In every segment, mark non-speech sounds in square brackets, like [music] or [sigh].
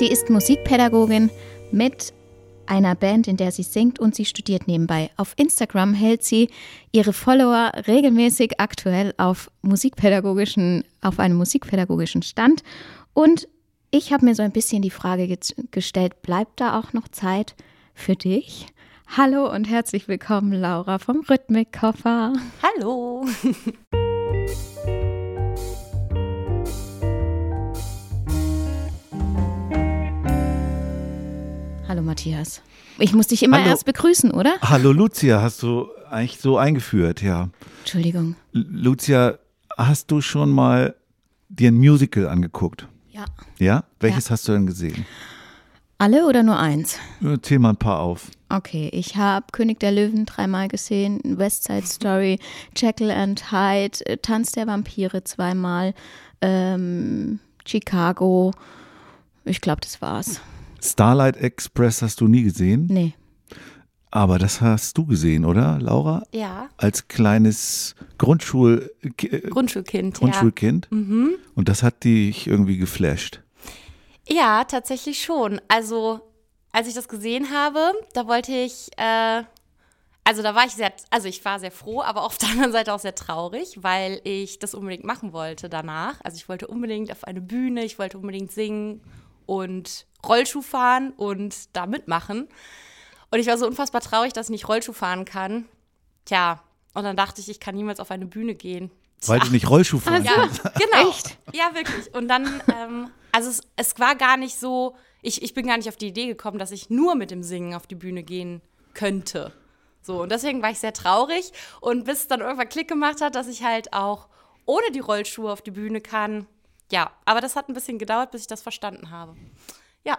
Sie ist Musikpädagogin mit einer Band, in der sie singt und sie studiert nebenbei. Auf Instagram hält sie ihre Follower regelmäßig aktuell auf musikpädagogischen, auf einem musikpädagogischen Stand. Und ich habe mir so ein bisschen die Frage ge gestellt, bleibt da auch noch Zeit für dich? Hallo und herzlich willkommen, Laura vom Rhythmikkoffer. Hallo. [laughs] Hallo Matthias. Ich muss dich immer Hallo. erst begrüßen, oder? Hallo Lucia, hast du eigentlich so eingeführt, ja. Entschuldigung. L- Lucia, hast du schon mal dir ein Musical angeguckt? Ja. Ja? Welches hast du denn gesehen? Alle oder nur eins? Äh, Zähl mal ein paar auf. Okay, ich habe König der Löwen dreimal gesehen, West Side Story, Jekyll and Hyde, äh, Tanz der Vampire zweimal, ähm, Chicago. Ich glaube, das war's. Starlight Express hast du nie gesehen, Nee. aber das hast du gesehen, oder, Laura? Ja, Als kleines Grundschul äh, Grundschulkind. Grundschulkind. Mhm. Und das hat dich irgendwie geflasht. Ja. ja, tatsächlich schon. Also, als ich das gesehen habe, da wollte ich, äh, also da war ich sehr, also ich war sehr froh, aber auf [laughs] der anderen Seite auch sehr traurig, weil ich das unbedingt machen wollte danach. Also ich wollte unbedingt auf eine Bühne, ich wollte unbedingt singen und Rollschuh fahren und da mitmachen. Und ich war so unfassbar traurig, dass ich nicht Rollschuh fahren kann. Tja, und dann dachte ich, ich kann niemals auf eine Bühne gehen. Weil du nicht Rollschuh fahren Ja, kannst. [laughs] genau. Echt? Ja, wirklich. Und dann, ähm, also es, es war gar nicht so, ich, ich bin gar nicht auf die Idee gekommen, dass ich nur mit dem Singen auf die Bühne gehen könnte. So, und deswegen war ich sehr traurig. Und bis es dann irgendwann Klick gemacht hat, dass ich halt auch ohne die Rollschuhe auf die Bühne kann. Ja, aber das hat ein bisschen gedauert, bis ich das verstanden habe. Ja,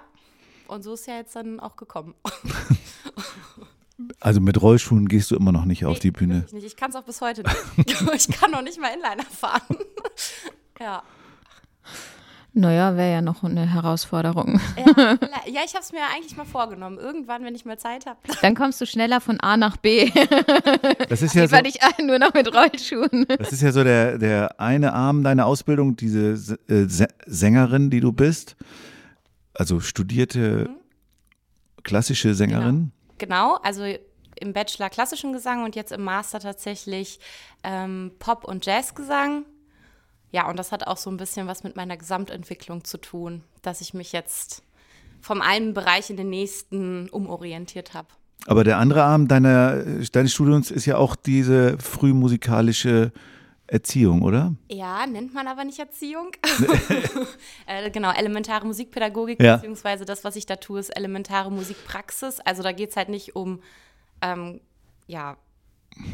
und so ist ja jetzt dann auch gekommen. Also mit Rollschuhen gehst du immer noch nicht auf die Bühne. Nicht. Ich kann es auch bis heute nicht. [laughs] ich kann noch nicht mal Inliner fahren. [laughs] ja. Naja, wäre ja noch eine Herausforderung. Ja, ja ich habe es mir eigentlich mal vorgenommen. Irgendwann, wenn ich mal Zeit habe. Dann kommst du schneller von A nach B. Das ist [laughs] ja so, Lieber nicht nur noch mit Rollschuhen. das ist ja so der, der eine Arm deiner Ausbildung, diese äh, Sä- Sängerin, die du bist. Also studierte klassische Sängerin. Genau, also im Bachelor klassischen Gesang und jetzt im Master tatsächlich ähm, Pop- und Jazzgesang. Ja, und das hat auch so ein bisschen was mit meiner Gesamtentwicklung zu tun, dass ich mich jetzt vom einen Bereich in den nächsten umorientiert habe. Aber der andere Arm deiner, deines Studiums ist ja auch diese frühmusikalische Erziehung, oder? Ja, nennt man aber nicht Erziehung. [laughs] äh, genau, elementare Musikpädagogik, Ja. beziehungsweise das, was ich da tue, ist elementare Musikpraxis. Also da geht es halt nicht um, ähm, ja,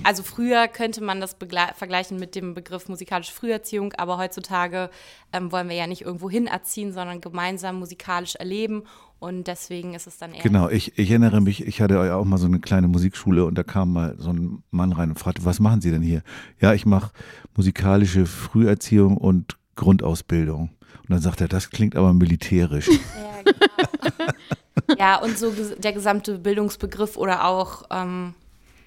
also früher könnte man das vergleichen mit dem Begriff musikalische Früherziehung, aber heutzutage ähm, wollen wir ja nicht irgendwo hin erziehen, sondern gemeinsam musikalisch erleben. Und deswegen ist es dann eher. Genau, ich, ich erinnere mich, ich hatte ja auch mal so eine kleine Musikschule und da kam mal so ein Mann rein und fragte, was machen Sie denn hier? Ja, ich mache musikalische Früherziehung und Grundausbildung. Und dann sagt er, das klingt aber militärisch. Ja, genau. [laughs] ja, und so der gesamte Bildungsbegriff oder auch, ähm,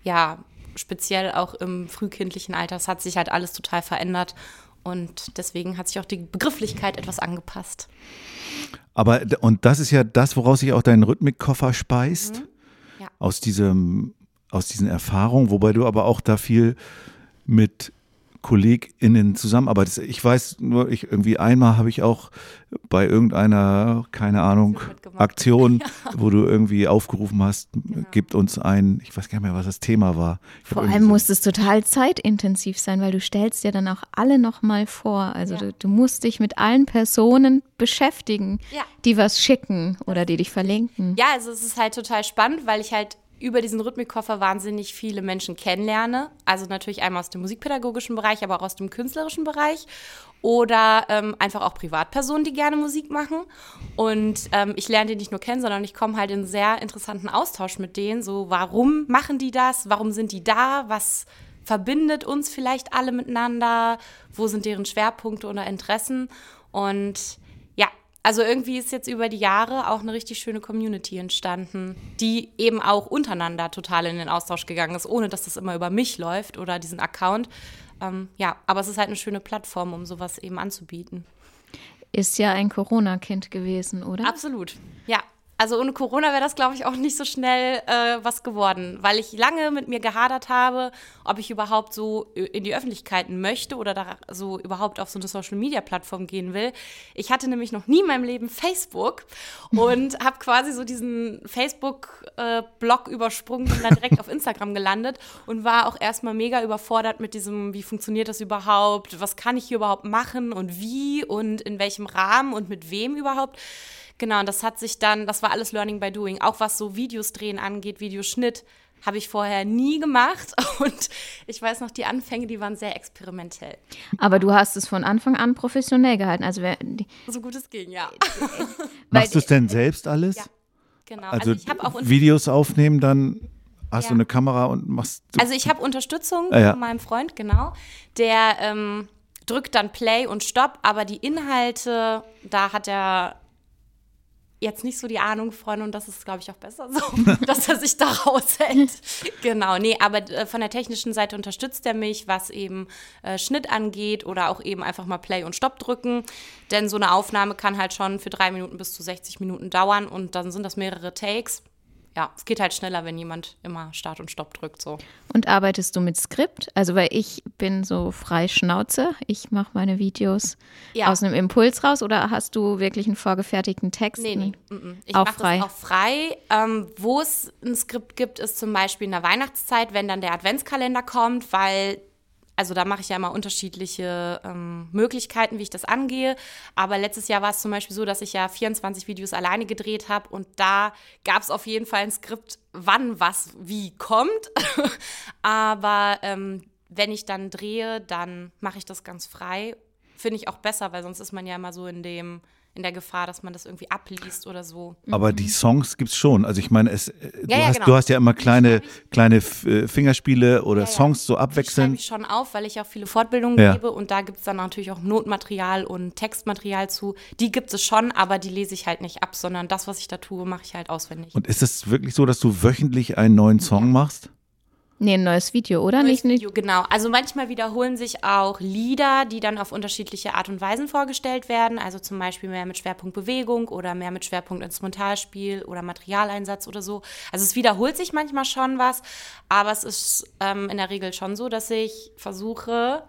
ja, speziell auch im frühkindlichen Alter, das hat sich halt alles total verändert. Und deswegen hat sich auch die Begrifflichkeit etwas angepasst. Aber, und das ist ja das, woraus sich auch dein Rhythmikkoffer speist. Ja. Aus diesem, aus diesen Erfahrungen, wobei du aber auch da viel mit KollegInnen zusammenarbeitest. Ich weiß nur, ich irgendwie einmal habe ich auch bei irgendeiner, keine Ahnung, Aktion. [laughs] Aktion, wo du irgendwie aufgerufen hast, gibt uns ein, ich weiß gar nicht mehr, was das Thema war. Ich Vor allem so- muss es total zeitintensiv sein, weil du stellst dir dann auch alle nochmal vor. Also Ja. du, du musst dich mit allen Personen beschäftigen, Ja. die was schicken oder die dich verlinken. Ja, also es ist halt total spannend, weil ich halt über diesen Rhythmikkoffer wahnsinnig viele Menschen kennenlerne. Also natürlich einmal aus dem musikpädagogischen Bereich, aber auch aus dem künstlerischen Bereich. Oder ähm, einfach auch Privatpersonen, die gerne Musik machen. Und ähm, ich lerne die nicht nur kennen, sondern ich komme halt in sehr interessanten Austausch mit denen. So, warum machen die das? Warum sind die da? Was verbindet uns vielleicht alle miteinander? Wo sind deren Schwerpunkte oder Interessen? Und also irgendwie ist jetzt über die Jahre auch eine richtig schöne Community entstanden, die eben auch untereinander total in den Austausch gegangen ist, ohne dass das immer über mich läuft oder diesen Account. Ähm, ja, aber es ist halt eine schöne Plattform, um sowas eben anzubieten. Ist ja ein Corona-Kind gewesen, oder? Absolut, ja. Also ohne Corona wäre das, glaube ich, auch nicht so schnell äh, was geworden, weil ich lange mit mir gehadert habe, ob ich überhaupt so in die Öffentlichkeit möchte oder da so überhaupt auf so eine Social-Media-Plattform gehen will. Ich hatte nämlich noch nie in meinem Leben Facebook [laughs] und habe quasi so diesen Facebook-Blog übersprungen und dann direkt auf Instagram gelandet und war auch erstmal mega überfordert mit diesem, wie funktioniert das überhaupt, was kann ich hier überhaupt machen und wie und in welchem Rahmen und mit wem überhaupt. Genau, und das hat sich dann, das war alles Learning by Doing. Auch was so Videos drehen angeht, Videoschnitt, habe ich vorher nie gemacht. [laughs] Und ich weiß noch, die Anfänge, die waren sehr experimentell. Aber du hast es von Anfang an professionell gehalten. Also wer, die, So gut es ging, ja. [laughs] Machst du es denn selbst alles? Ja, genau. Also, ich habe auch unter- Videos aufnehmen, dann hast Ja. du eine Kamera und machst. Also ich habe Unterstützung Ah, ja. von meinem Freund, genau. Der ähm, drückt dann Play und Stopp, aber die Inhalte, da hat er jetzt nicht so die Ahnung von und das ist, glaube ich, auch besser so, [laughs] dass er sich da raushält. [laughs] genau, nee, aber äh, von der technischen Seite unterstützt er mich, was eben äh, Schnitt angeht oder auch eben einfach mal Play und Stopp drücken. Denn so eine Aufnahme kann halt schon für drei Minuten bis zu 60 Minuten dauern und dann sind das mehrere Takes. Ja, es geht halt schneller, wenn jemand immer Start und Stopp drückt, so. und arbeitest du mit Skript? Also weil ich bin so frei Schnauze. Ich mache meine Videos Ja. aus einem Impuls raus oder hast du wirklich einen vorgefertigten Text? Nee, nee. mm, mm. Ich mache das auch frei. Ähm, wo es ein Skript gibt, ist zum Beispiel in der Weihnachtszeit, wenn dann der Adventskalender kommt, weil, also da mache ich ja immer unterschiedliche ähm, Möglichkeiten, wie ich das angehe. Aber letztes Jahr war es zum Beispiel so, dass ich ja 24 Videos alleine gedreht habe und da gab es auf jeden Fall ein Skript, wann was wie kommt. [laughs] Aber ähm, wenn ich dann drehe, dann mache ich das ganz frei. Finde ich auch besser, weil sonst ist man ja immer so in dem in der Gefahr, dass man das irgendwie abliest oder so. Aber die Songs gibt's schon. Also ich meine, es, äh, du, Ja, ja, hast, genau. du hast ja immer kleine, kleine äh, Fingerspiele oder Ja. Songs so abwechselnd. ich schon auf, weil ich auch viele Fortbildungen gebe und da gibt es dann natürlich auch Notmaterial und Textmaterial zu. Die gibt es schon, aber die lese ich halt nicht ab, sondern das, was ich da tue, mache ich halt auswendig. Und ist es wirklich so, dass du wöchentlich einen neuen Song machst? Nee, ein neues Video, oder? Neues Nicht, nicht, Video, genau. Also manchmal wiederholen sich auch Lieder, die dann auf unterschiedliche Art und Weisen vorgestellt werden. Also zum Beispiel mehr mit Schwerpunkt Bewegung oder mehr mit Schwerpunkt Instrumentalspiel oder Materialeinsatz oder so. Also es wiederholt sich manchmal schon was, aber es ist ähm, in der Regel schon so, dass ich versuche,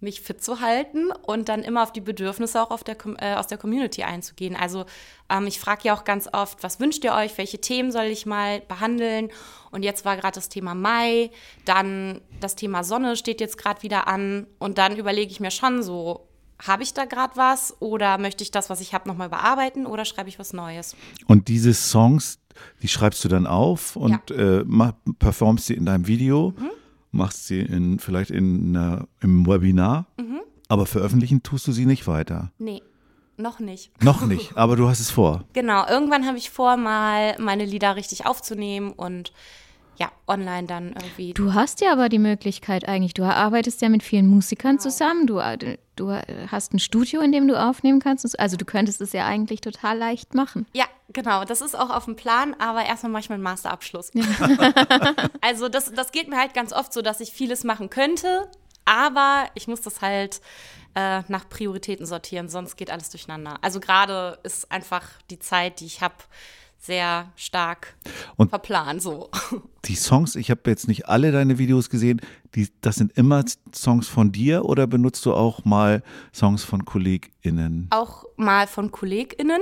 mich fit zu halten und dann immer auf die Bedürfnisse auch der, äh, aus der Community einzugehen. Also ähm, ich frage ja auch ganz oft, was wünscht ihr euch, welche Themen soll ich mal behandeln? Und jetzt war gerade das Thema Mai, dann das Thema Sonne steht jetzt gerade wieder an und dann überlege ich mir schon so, habe ich da gerade was oder möchte ich das, was ich habe, nochmal bearbeiten oder schreibe ich was Neues? Und diese Songs, die schreibst du dann auf und äh, mach, performst sie in deinem Video, Mhm. Machst sie in, vielleicht in, einer- im Webinar, Mhm. aber veröffentlichen tust du sie nicht weiter. Nee, noch nicht. Noch nicht, aber du hast es vor. Genau, irgendwann habe ich vor, mal meine Lieder richtig aufzunehmen und ja, online dann irgendwie. Du hast ja aber die Möglichkeit eigentlich. Du arbeitest ja mit vielen Musikern Genau. zusammen. Du, du hast ein Studio, in dem du aufnehmen kannst. Also du könntest es ja eigentlich total leicht machen. Ja, genau, das ist auch auf dem Plan, aber erstmal mache ich meinen Masterabschluss. [laughs] also das, das geht mir halt ganz oft so, dass ich vieles machen könnte, aber ich muss das halt äh, nach Prioritäten sortieren, sonst geht alles durcheinander. Also gerade ist einfach die Zeit, die ich habe, sehr stark Und- verplant so. [laughs] Die Songs, ich habe jetzt nicht alle deine Videos gesehen, die, das sind immer Songs von dir oder benutzt du auch mal Songs von KollegInnen? auch mal von KollegInnen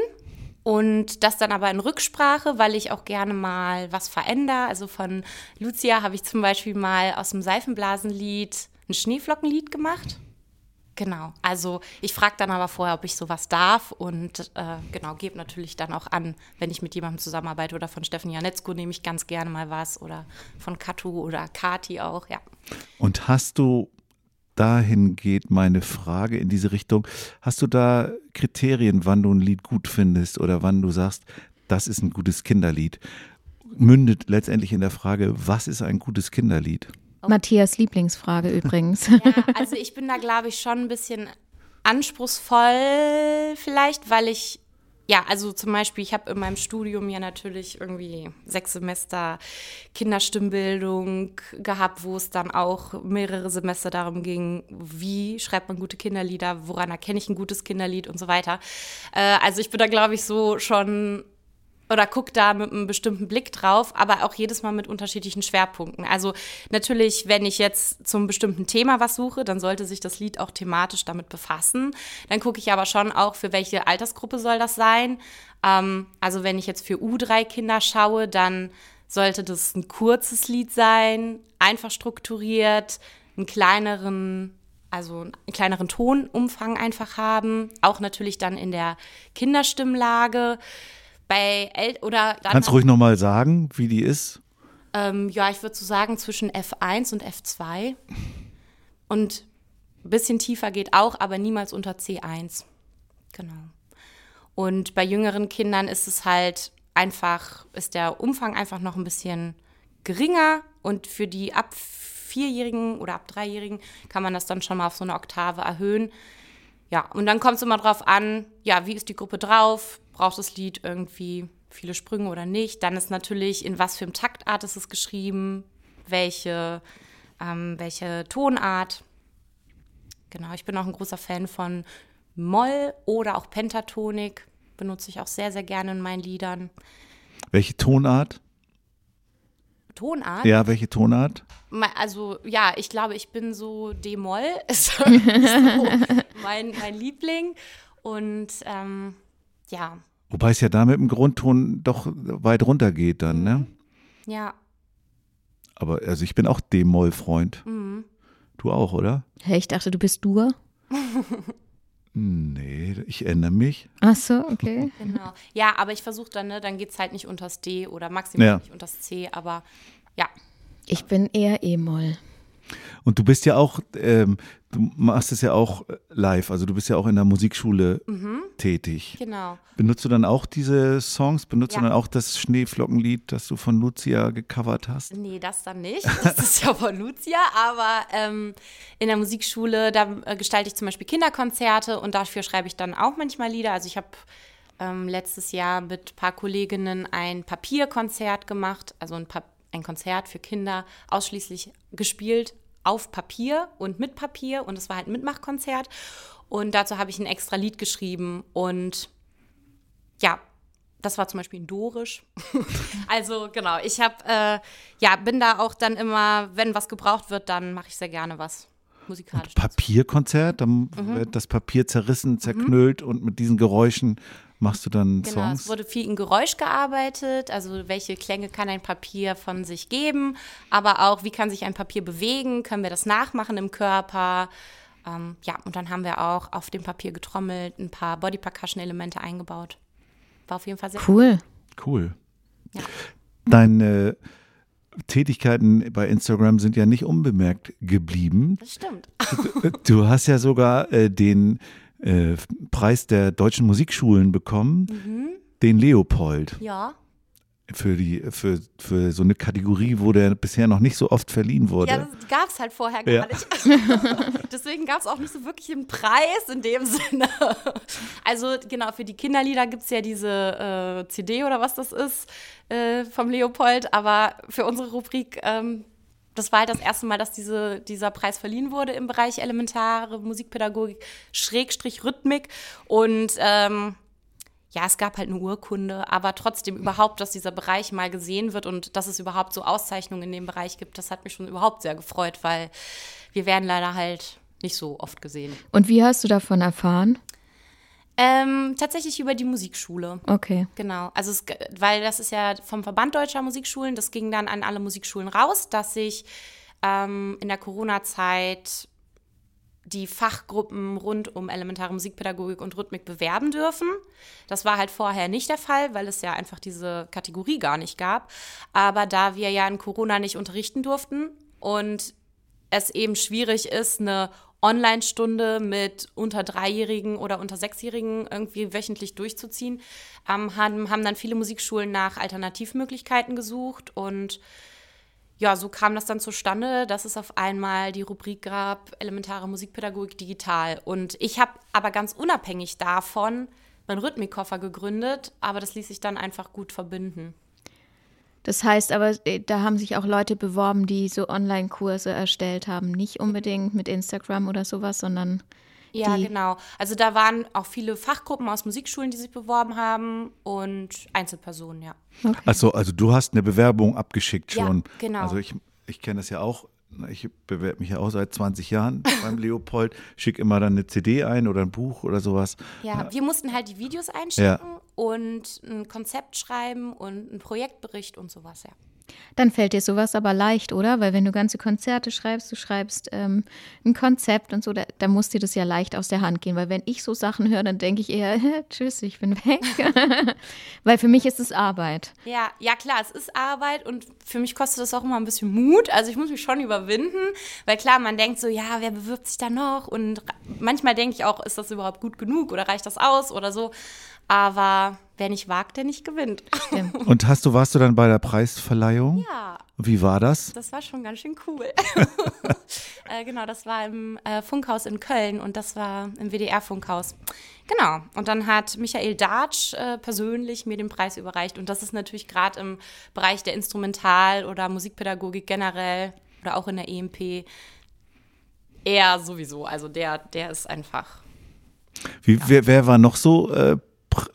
und das dann aber in Rücksprache, weil ich auch gerne mal was verändere. Also von Lucia habe ich zum Beispiel mal aus dem Seifenblasenlied ein Schneeflockenlied gemacht. Genau. Also ich frage dann aber vorher, ob ich sowas darf und äh, genau, gebe natürlich dann auch an, wenn ich mit jemandem zusammenarbeite oder von Steffen Janetzko nehme ich ganz gerne mal was oder von Katu oder Kati auch, ja. Und hast du, dahin geht meine Frage in diese Richtung, hast du da Kriterien, wann du ein Lied gut findest oder wann du sagst, das ist ein gutes Kinderlied? Mündet letztendlich in der Frage, was ist ein gutes Kinderlied? Matthias Lieblingsfrage übrigens. Ja, also ich bin da, glaube ich, schon ein bisschen anspruchsvoll vielleicht, weil ich, ja, also zum Beispiel, ich habe in meinem Studium ja natürlich irgendwie sechs Semester Kinderstimmbildung gehabt, wo es dann auch mehrere Semester darum ging, wie schreibt man gute Kinderlieder, woran erkenne ich ein gutes Kinderlied und so weiter. Äh, also ich bin da, glaube ich, so schon oder guck da mit einem bestimmten Blick drauf, aber auch jedes Mal mit unterschiedlichen Schwerpunkten. Also natürlich, wenn ich jetzt zum bestimmten Thema was suche, dann sollte sich das Lied auch thematisch damit befassen. Dann gucke ich aber schon auch, für welche Altersgruppe soll das sein. Ähm, also wenn ich jetzt für U3-Kinder schaue, dann sollte das ein kurzes Lied sein, einfach strukturiert, einen kleineren also einen kleineren Tonumfang einfach haben, auch natürlich dann in der Kinderstimmlage. Bei El oder Kannst du ruhig nochmal sagen, wie die ist? ähm, ja, ich würde so sagen zwischen F1 und F2. Und ein bisschen tiefer geht auch, aber niemals unter C1. Genau. Und bei jüngeren Kindern ist es halt einfach, ist der Umfang einfach noch ein bisschen geringer. Und für die ab Vierjährigen oder ab Dreijährigen kann man das dann schon mal auf so eine Oktave erhöhen. Ja, und dann kommt es immer drauf an, ja, wie ist die Gruppe drauf? Braucht das Lied irgendwie viele Sprünge oder nicht? Dann ist natürlich, in was für einem Taktart ist es geschrieben? Welche, ähm, welche Tonart? Genau, ich bin auch ein großer Fan von Moll oder auch Pentatonik. Benutze ich auch sehr, sehr gerne in meinen Liedern. Welche Tonart? Tonart? Ja, welche Tonart? Also ja, ich glaube, ich bin so D-Moll, [laughs] ist so [laughs] mein, mein Liebling. Und ähm, ja, Wobei es ja da mit dem Grundton doch weit runter geht dann, ne? ja, Aber also ich bin auch D-Moll-Freund. mhm. Du auch, oder? Hey, ich dachte, du bist Dur. [laughs] Nee, ich ändere mich. Ach so, okay. [laughs] genau. Ja, aber ich versuche dann, ne, dann geht es halt nicht unters D oder maximal Ja. nicht unters C, aber ja, Ich bin eher E-Moll. Und du bist ja auch, ähm, du machst es ja auch live, also du bist ja auch in der Musikschule tätig. genau. Benutzt du dann auch diese Songs? Benutzt Ja. du dann auch das Schneeflockenlied, das du von Lucia gecovert hast? Nee, das dann nicht. Das ist ja von Lucia. Aber ähm, in der Musikschule, da äh, gestalte ich zum Beispiel Kinderkonzerte und dafür schreibe ich dann auch manchmal Lieder. Also ich habe ähm, letztes Jahr mit ein paar Kolleginnen ein Papierkonzert gemacht, also ein, Pa- ein Konzert für Kinder ausschließlich gespielt auf Papier und mit Papier und es war halt ein Mitmachkonzert und dazu habe ich ein extra Lied geschrieben und ja, das war zum Beispiel in Dorisch. [laughs] also genau, ich habe, äh, ja, bin da auch dann immer, wenn was gebraucht wird, dann mache ich sehr gerne was musikalisch. Papierkonzert, dann Mhm. wird das Papier zerrissen, zerknüllt und mit diesen Geräuschen machst du dann Genau, Songs. es wurde viel in Geräusch gearbeitet, also welche Klänge kann ein Papier von sich geben, aber auch, wie kann sich ein Papier bewegen, können wir das nachmachen im Körper. Ähm, ja, und dann haben wir auch auf dem Papier getrommelt, ein paar Body-Percussion-Elemente eingebaut. War auf jeden Fall sehr Cool. Cool. Ja. Deine Tätigkeiten bei Instagram sind ja nicht unbemerkt geblieben. Das stimmt. Du hast ja sogar äh, den äh, Preis der deutschen Musikschulen bekommen, Mhm. den Leopold. Ja. Für, die, für, für so eine Kategorie, wo der bisher noch nicht so oft verliehen wurde. Ja, das gab es halt vorher gar Ja. nicht. [laughs] Deswegen gab es auch nicht so wirklich einen Preis in dem Sinne. Also genau, für die Kinderlieder gibt es ja diese äh, CD oder was das ist äh, vom Leopold, aber für unsere Rubrik, ähm, das war halt das erste Mal, dass diese, dieser Preis verliehen wurde im Bereich elementare Musikpädagogik, Schrägstrich Rhythmik und ähm, ja, es gab halt eine Urkunde, aber trotzdem überhaupt, dass dieser Bereich mal gesehen wird und dass es überhaupt so Auszeichnungen in dem Bereich gibt, das hat mich schon überhaupt sehr gefreut, weil wir werden leider halt nicht so oft gesehen. Und wie hast du davon erfahren? Ähm, tatsächlich über die Musikschule. Okay. Genau, also es, weil das ist ja vom Verband Deutscher Musikschulen, das ging dann an alle Musikschulen raus, dass sich ähm, in der Corona-Zeit die Fachgruppen rund um elementare Musikpädagogik und Rhythmik bewerben dürfen. Das war halt vorher nicht der Fall, weil es ja einfach diese Kategorie gar nicht gab. Aber da wir ja in Corona nicht unterrichten durften und es eben schwierig ist, eine Online-Stunde mit unter Dreijährigen oder unter Sechsjährigen irgendwie wöchentlich durchzuziehen, ähm, haben, haben dann viele Musikschulen nach Alternativmöglichkeiten gesucht und ja, so kam das dann zustande, dass es auf einmal die Rubrik gab, elementare Musikpädagogik digital. Und ich habe aber ganz unabhängig davon meinen Rhythmikkoffer gegründet, aber das ließ sich dann einfach gut verbinden. Das heißt aber, äh, da haben sich auch Leute beworben, die so Online-Kurse erstellt haben. Nicht unbedingt mit Instagram oder sowas, sondern. Ja, die genau. Also da waren auch viele Fachgruppen aus Musikschulen, die sich beworben haben und Einzelpersonen, ja. Also, also du hast eine Bewerbung abgeschickt Ja, schon. genau. Also ich, ich kenne das ja auch. Ich bewerbe mich ja auch seit 20 Jahren [laughs] beim Leopold, schicke immer dann eine CD ein oder ein Buch oder sowas. Ja, wir mussten halt die Videos einschicken und ein Konzept schreiben und einen Projektbericht und sowas, ja. Dann fällt dir sowas aber leicht, oder? Weil wenn du ganze Konzerte schreibst, du schreibst ähm, ein Konzept und so, da, da muss dir das ja leicht aus der Hand gehen. Weil wenn ich so Sachen höre, dann denke ich eher, [laughs] tschüss, ich bin weg. [laughs] Weil für mich ist es Arbeit. Ja, ja klar, es ist Arbeit und für mich kostet das auch immer ein bisschen Mut. Also ich muss mich schon überwinden, weil klar, man denkt so, ja, wer bewirbt sich da noch? Und manchmal denke ich auch, ist das überhaupt gut genug oder reicht das aus oder so? Aber wer nicht wagt, der nicht gewinnt. [laughs] Und hast du, warst du dann bei der Preisverleihung? Ja, Wie war das? das war schon ganz schön cool. [laughs] äh, genau, das war im äh, Funkhaus in Köln und das war im WDR-Funkhaus. Genau. Und dann hat Michael Datsch äh, persönlich mir den Preis überreicht. Und das ist natürlich gerade im Bereich der Instrumental- oder Musikpädagogik generell oder auch in der EMP er sowieso. Also der, der ist einfach. Wie, wer, wer war noch so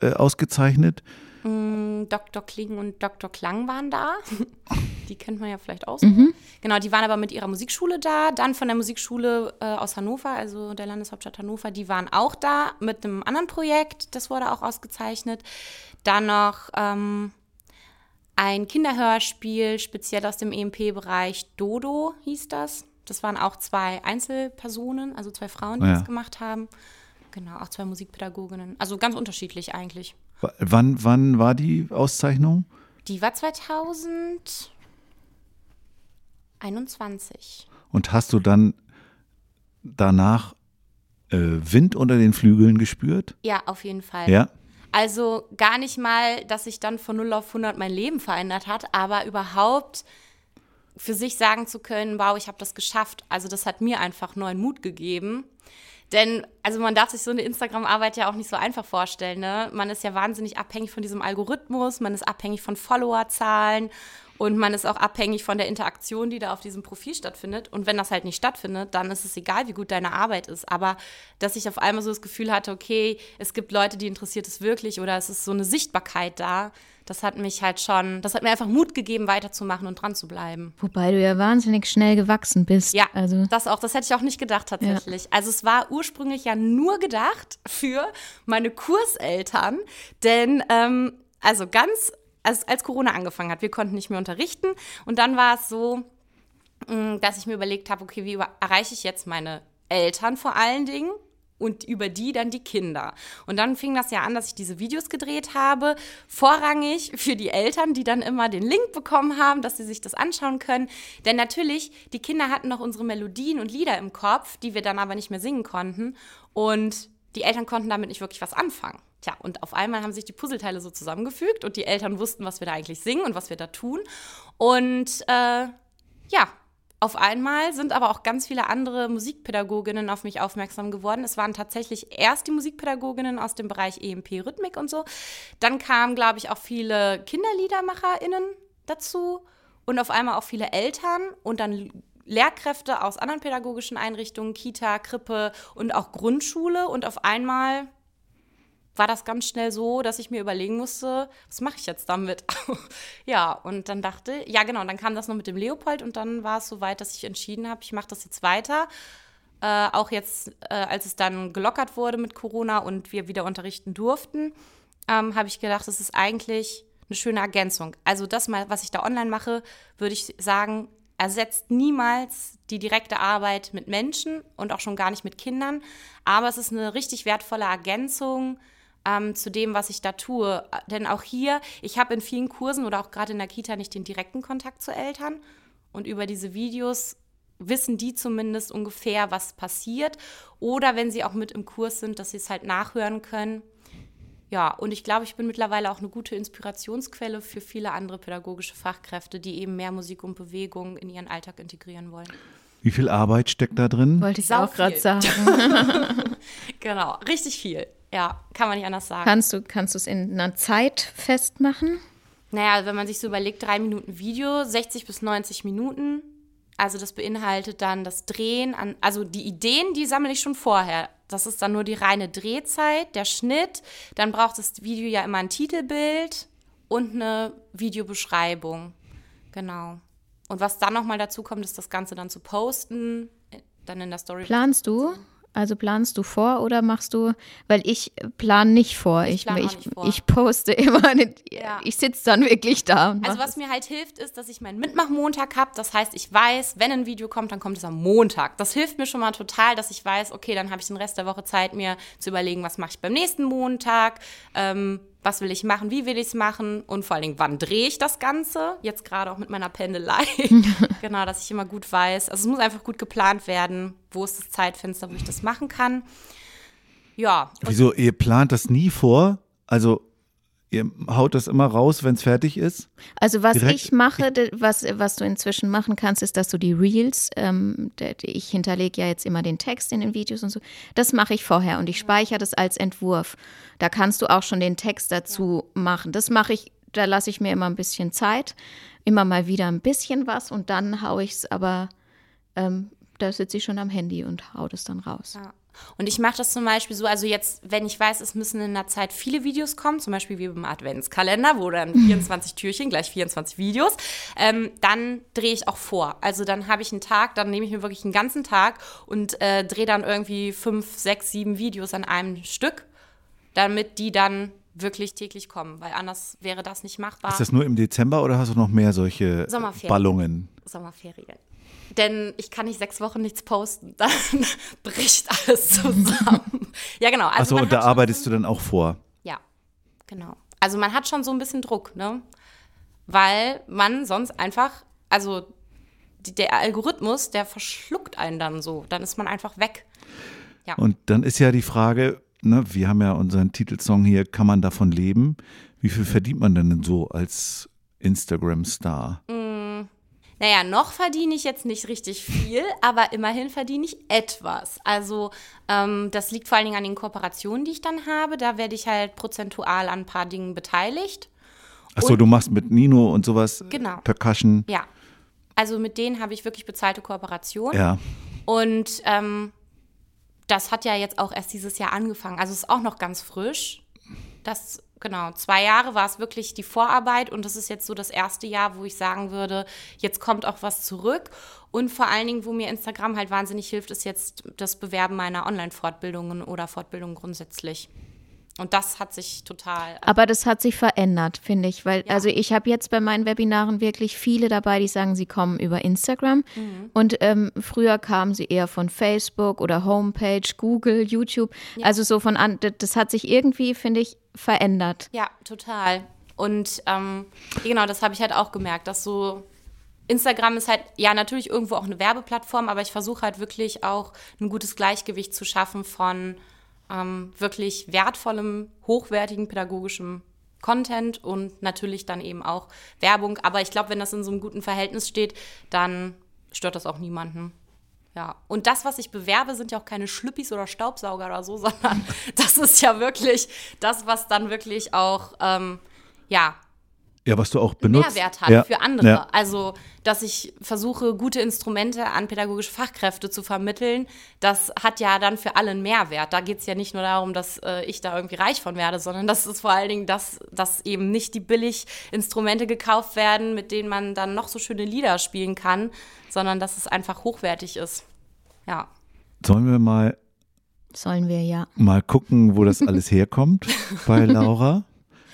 äh, ausgezeichnet? Dr. Kling und Dr. Klang waren da. [laughs] Die kennt man ja vielleicht auch so. Genau, die waren aber mit ihrer Musikschule da. Dann von der Musikschule äh, aus Hannover, also der Landeshauptstadt Hannover, die waren auch da mit einem anderen Projekt. Das wurde auch ausgezeichnet. Dann noch ähm, ein Kinderhörspiel, speziell aus dem EMP-Bereich. Dodo hieß das. Das waren auch zwei Einzelpersonen, also zwei Frauen, die Ja. das gemacht haben. Genau, auch zwei Musikpädagoginnen. Also ganz unterschiedlich eigentlich. W- Wann, wann war die Auszeichnung? Die war 2021. Und hast du dann danach äh, Wind unter den Flügeln gespürt? Ja, auf jeden Fall. Ja. Also gar nicht mal, dass sich dann von 0 auf 100 mein Leben verändert hat, aber überhaupt für sich sagen zu können, wow, ich habe das geschafft. Also das hat mir einfach neuen Mut gegeben. Denn, also man darf sich so eine Instagram-Arbeit ja auch nicht so einfach vorstellen. Ne? Man ist ja wahnsinnig abhängig von diesem Algorithmus, man ist abhängig von Followerzahlen und man ist auch abhängig von der Interaktion, die da auf diesem Profil stattfindet. Und wenn das halt nicht stattfindet, dann ist es egal, wie gut deine Arbeit ist. Aber dass ich auf einmal so das Gefühl hatte, okay, es gibt Leute, die interessiert es wirklich oder es ist so eine Sichtbarkeit da, das hat mich halt schon, das hat mir einfach Mut gegeben, weiterzumachen und dran zu bleiben. Wobei du ja wahnsinnig schnell gewachsen bist. Ja, Also, das auch, das hätte ich auch nicht gedacht tatsächlich. Also es war ursprünglich ja nur gedacht für meine Kurseltern, denn ähm, also ganz, als, als Corona angefangen hat, wir konnten nicht mehr unterrichten und dann war es so, mh, dass ich mir überlegt habe, okay, wie erreiche ich jetzt meine Eltern vor allen Dingen? Und über die dann die Kinder. Und dann fing das ja an, dass ich diese Videos gedreht habe, vorrangig für die Eltern, die dann immer den Link bekommen haben, dass sie sich das anschauen können. Denn natürlich, die Kinder hatten noch unsere Melodien und Lieder im Kopf, die wir dann aber nicht mehr singen konnten. Und die Eltern konnten damit nicht wirklich was anfangen. Tja, und auf einmal haben sich die Puzzleteile so zusammengefügt und die Eltern wussten, was wir da eigentlich singen und was wir da tun. Und äh, ja, auf einmal sind aber auch ganz viele andere Musikpädagoginnen auf mich aufmerksam geworden. Es waren tatsächlich erst die Musikpädagoginnen aus dem Bereich EMP, Rhythmik und so. Dann kamen, glaube ich, auch viele KinderliedermacherInnen dazu und auf einmal auch viele Eltern und dann Lehrkräfte aus anderen pädagogischen Einrichtungen, Kita, Krippe und auch Grundschule. Und auf einmal war das ganz schnell so, dass ich mir überlegen musste, was mache ich jetzt damit? [laughs] ja, und dann dachte, ja genau, dann kam das noch mit dem Leopold und dann war es so weit, dass ich entschieden habe, ich mache das jetzt weiter. Äh, auch jetzt, äh, als es dann gelockert wurde mit Corona und wir wieder unterrichten durften, ähm, habe ich gedacht, das ist eigentlich eine schöne Ergänzung. Also das mal, was ich da online mache, würde ich sagen, ersetzt niemals die direkte Arbeit mit Menschen und auch schon gar nicht mit Kindern. Aber es ist eine richtig wertvolle Ergänzung ähm, zu dem, was ich da tue. Denn auch hier, ich habe in vielen Kursen oder auch gerade in der Kita nicht den direkten Kontakt zu Eltern. Und über diese Videos wissen die zumindest ungefähr, was passiert. Oder wenn sie auch mit im Kurs sind, dass sie es halt nachhören können. Ja, und ich glaube, ich bin mittlerweile auch eine gute Inspirationsquelle für viele andere pädagogische Fachkräfte, die eben mehr Musik und Bewegung in ihren Alltag integrieren wollen. Wie viel Arbeit steckt da drin? Wollte ich Sau auch gerade sagen. [laughs] [laughs] Genau, richtig viel. Ja, kann man nicht anders sagen. Kannst du kannst du es in einer Zeit festmachen? Naja, wenn man sich so überlegt, drei Minuten Video, 60 bis 90 Minuten. Also das beinhaltet dann das Drehen an, also die Ideen, die sammle ich schon vorher. Das ist dann nur die reine Drehzeit, der Schnitt. Dann braucht das Video ja immer ein Titelbild und eine Videobeschreibung. Genau. Und was dann nochmal dazu kommt, ist das Ganze dann zu posten, dann in der Story. Planst du? Also planst du vor oder machst du, weil ich plane nicht vor. Ich Ich, ich, nicht vor. ich poste immer, [laughs] nicht, Ja. ich sitze dann wirklich da. und Also was mir halt hilft, ist, dass ich meinen Mitmachmontag habe. Das heißt, ich weiß, wenn ein Video kommt, dann kommt es am Montag. Das hilft mir schon mal total, dass ich weiß, okay, dann habe ich den Rest der Woche Zeit, mir zu überlegen, was mache ich beim nächsten Montag, ähm, was will ich machen, wie will ich es machen und vor allen Dingen, wann drehe ich das Ganze. Jetzt gerade auch mit meiner Pendelei. [laughs] genau, dass ich immer gut weiß. Also es muss einfach gut geplant werden, wo ist das Zeitfenster, wo ich das machen kann. Ja, Wieso, ihr plant das nie vor? Also ihr haut das immer raus, wenn es fertig ist? Also was Direkt- ich mache, was, was du inzwischen machen kannst, ist, dass du die Reels, ähm, ich hinterlege ja jetzt immer den Text in den Videos und so, das mache ich vorher und ich speichere das als Entwurf. Da kannst du auch schon den Text dazu machen. Das mache ich, da lasse ich mir immer ein bisschen Zeit, immer mal wieder ein bisschen was und dann haue ich es, aber ähm, da sitze ich schon am Handy und hau das dann raus. Ja. Und ich mache das zum Beispiel so, also jetzt, wenn ich weiß, es müssen in der Zeit viele Videos kommen, zum Beispiel wie beim Adventskalender, wo dann 24 Türchen, gleich 24 Videos, ähm, dann drehe ich auch vor. Also dann habe ich einen Tag, dann nehme ich mir wirklich einen ganzen Tag und äh, drehe dann irgendwie fünf, sechs, sieben Videos an einem Stück, damit die dann wirklich täglich kommen, weil anders wäre das nicht machbar. Ist das nur im Dezember oder hast du noch mehr solche Sommerferien. Ballungen? Sommerferien. Denn ich kann nicht sechs Wochen nichts posten, [laughs] dann bricht alles zusammen. ja, genau. Also Achso, und da arbeitest so, du dann auch vor. Ja, genau. Also man hat schon so ein bisschen Druck, ne? Weil man sonst einfach, also die, der Algorithmus, der verschluckt einen dann so. Dann ist man einfach weg. Und dann ist ja die Frage, ne, wir haben ja unseren Titelsong hier, kann man davon leben? Wie viel verdient man denn so als Instagram-Star? Naja, noch verdiene ich jetzt nicht richtig viel, [laughs] aber immerhin verdiene ich etwas. Also ähm, das liegt vor allen Dingen an den Kooperationen, die ich dann habe. Da werde ich halt prozentual an ein paar Dingen beteiligt. Achso, du machst mit Nino und sowas Genau. Percussion. Ja. Also mit denen habe ich wirklich bezahlte Kooperation. Ja. Und ähm, das hat ja jetzt auch erst dieses Jahr angefangen. Also ist auch noch ganz frisch. Das, genau, zwei Jahre war es wirklich die Vorarbeit und das ist jetzt so das erste Jahr, wo ich sagen würde, jetzt kommt auch was zurück. Und vor allen Dingen, wo mir Instagram halt wahnsinnig hilft, ist jetzt das Bewerben meiner Online-Fortbildungen oder Fortbildungen grundsätzlich. Und das hat sich total. Aber das hat sich verändert, finde ich, weil Ja. also ich habe jetzt bei meinen Webinaren wirklich viele dabei, die sagen, sie kommen über Instagram und ähm, früher kamen sie eher von Facebook oder Homepage, Google, YouTube, also so von an, das hat sich irgendwie, finde ich, verändert. Ja, total. Und ähm, genau, das habe ich halt auch gemerkt, dass so Instagram ist halt, ja, natürlich irgendwo auch eine Werbeplattform, aber ich versuche halt wirklich auch ein gutes Gleichgewicht zu schaffen von ähm, wirklich wertvollem, hochwertigen pädagogischem Content und natürlich dann eben auch Werbung. Aber ich glaube, wenn das in so einem guten Verhältnis steht, dann stört das auch niemanden. Ja, und das, was ich bewerbe, sind ja auch keine Schlüppis oder Staubsauger oder so, [laughs] sondern das ist ja wirklich das, was dann wirklich auch, ähm, ja, Ja, was du auch benutzt. Mehrwert hat ja. für andere. Ja. Also, dass ich versuche, gute Instrumente an pädagogische Fachkräfte zu vermitteln, das hat ja dann für alle einen Mehrwert. Da geht es ja nicht nur darum, dass äh, ich da irgendwie reich von werde, sondern das ist vor allen Dingen, dass, dass eben nicht die billig Instrumente gekauft werden, mit denen man dann noch so schöne Lieder spielen kann, sondern dass es einfach hochwertig ist. Ja. Sollen wir mal, Sollen wir ja. mal gucken, wo das [laughs] alles herkommt bei Laura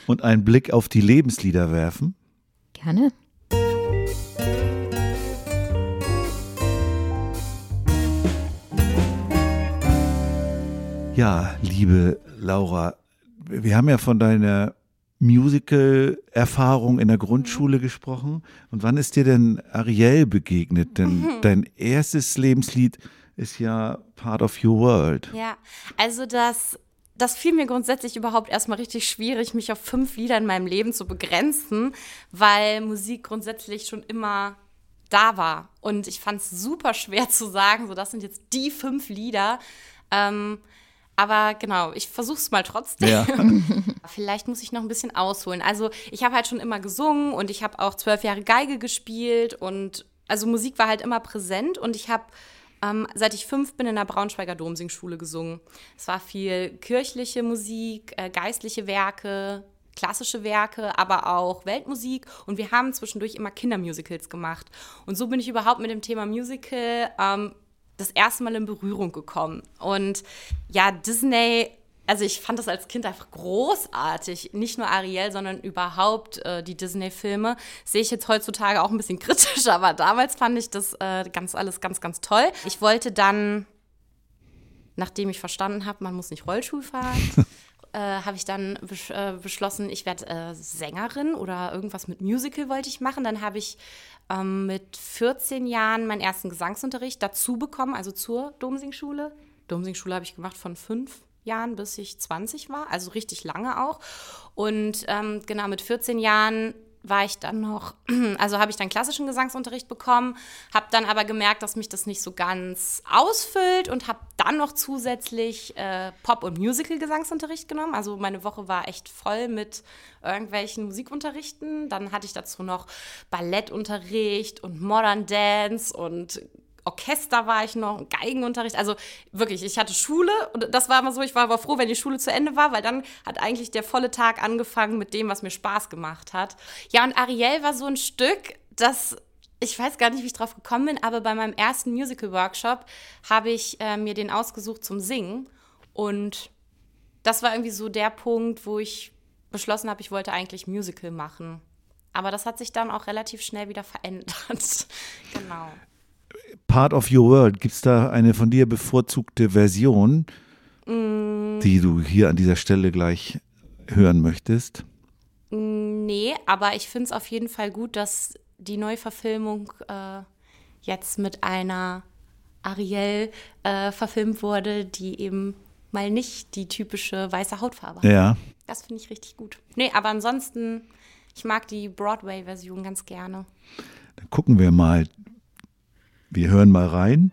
und einen Blick auf die Lebenslieder werfen? Gerne. Ja, liebe Laura, wir haben ja von deiner Musical-Erfahrung in der Grundschule gesprochen. Und wann ist dir denn Ariel begegnet? Denn [laughs] dein erstes Lebenslied ist ja Part of Your World. Ja, also das das fiel mir grundsätzlich überhaupt erstmal richtig schwierig, mich auf fünf Lieder in meinem Leben zu begrenzen, weil Musik grundsätzlich schon immer da war. Und ich fand es super schwer zu sagen, so das sind jetzt die fünf Lieder. Ähm, aber genau, ich versuche es mal trotzdem. Ja. [laughs] Vielleicht muss ich noch ein bisschen ausholen. Also ich habe halt schon immer gesungen und ich habe auch zwölf Jahre Geige gespielt und also Musik war halt immer präsent und ich habe ähm, seit ich fünf bin in der Braunschweiger Domsingschule gesungen. Es war viel kirchliche Musik, äh, geistliche Werke, klassische Werke, aber auch Weltmusik. Und wir haben zwischendurch immer Kindermusicals gemacht. Und so bin ich überhaupt mit dem Thema Musical ähm, das erste Mal in Berührung gekommen. Und ja, Disney also ich fand das als Kind einfach großartig. Nicht nur Ariel, sondern überhaupt äh, die Disney-Filme. Sehe ich jetzt heutzutage auch ein bisschen [laughs] kritisch, aber damals fand ich das äh, ganz alles ganz, ganz toll. Ich wollte dann, nachdem ich verstanden habe, man muss nicht Rollschuh fahren, [laughs] äh, habe ich dann besch äh, beschlossen, ich werde äh, Sängerin oder irgendwas mit Musical wollte ich machen. Dann habe ich ähm, mit 14 Jahren meinen ersten Gesangsunterricht dazu bekommen, also zur Domsingschule. Domsingschule habe ich gemacht von fünf Jahren, bis ich 20 war, also richtig lange auch. Und ähm, genau mit 14 Jahren war ich dann noch, [clears throat] also habe ich dann klassischen Gesangsunterricht bekommen, habe dann aber gemerkt, dass mich das nicht so ganz ausfüllt und habe dann noch zusätzlich äh, Pop- und Musical-Gesangsunterricht genommen. Also meine Woche war echt voll mit irgendwelchen Musikunterrichten. Dann hatte ich dazu noch Ballettunterricht und Modern Dance und Orchester war ich noch, Geigenunterricht. Also wirklich, ich hatte Schule und das war immer so, ich war aber froh, wenn die Schule zu Ende war, weil dann hat eigentlich der volle Tag angefangen mit dem, was mir Spaß gemacht hat. Ja, und Ariel war so ein Stück, das ich weiß gar nicht, wie ich drauf gekommen bin, aber bei meinem ersten Musical-Workshop habe ich äh, mir den ausgesucht zum Singen. Und das war irgendwie so der Punkt, wo ich beschlossen habe, ich wollte eigentlich Musical machen. Aber das hat sich dann auch relativ schnell wieder verändert. [laughs] genau. Part of Your World, gibt es da eine von dir bevorzugte Version, Mm. die du hier an dieser Stelle gleich hören möchtest? Nee, aber ich finde es auf jeden Fall gut, dass die Neuverfilmung äh, jetzt mit einer Ariel äh, verfilmt wurde, die eben mal nicht die typische weiße Hautfarbe hat. Ja. Das finde ich richtig gut. Nee, aber ansonsten, ich mag die Broadway-Version ganz gerne. Dann gucken wir mal. Wir hören mal rein.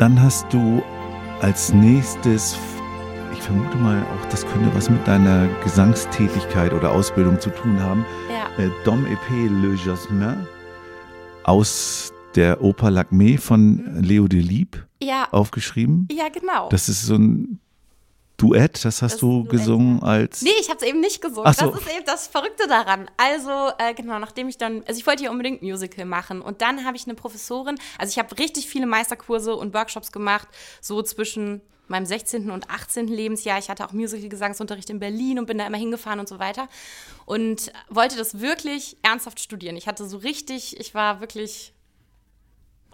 Dann hast du als nächstes, ich vermute mal auch, das könnte was mit deiner Gesangstätigkeit oder Ausbildung zu tun haben, Ja. äh, Dom Epée Le Jasmin aus der Oper Lacmé von Leo Delibes Ja, aufgeschrieben. ja, genau. Das ist so ein Duett, das hast Das du Duett, gesungen als. Nee, ich habe es eben nicht gesungen. So. Das ist eben das Verrückte daran. Also, äh, genau, nachdem ich dann, also ich wollte ja unbedingt Musical machen und dann habe ich eine Professorin, also ich habe richtig viele Meisterkurse und Workshops gemacht, so zwischen meinem 16. und 18. Lebensjahr. Ich hatte auch Musical-Gesangsunterricht in Berlin und bin da immer hingefahren und so weiter und wollte das wirklich ernsthaft studieren. Ich hatte so richtig, ich war wirklich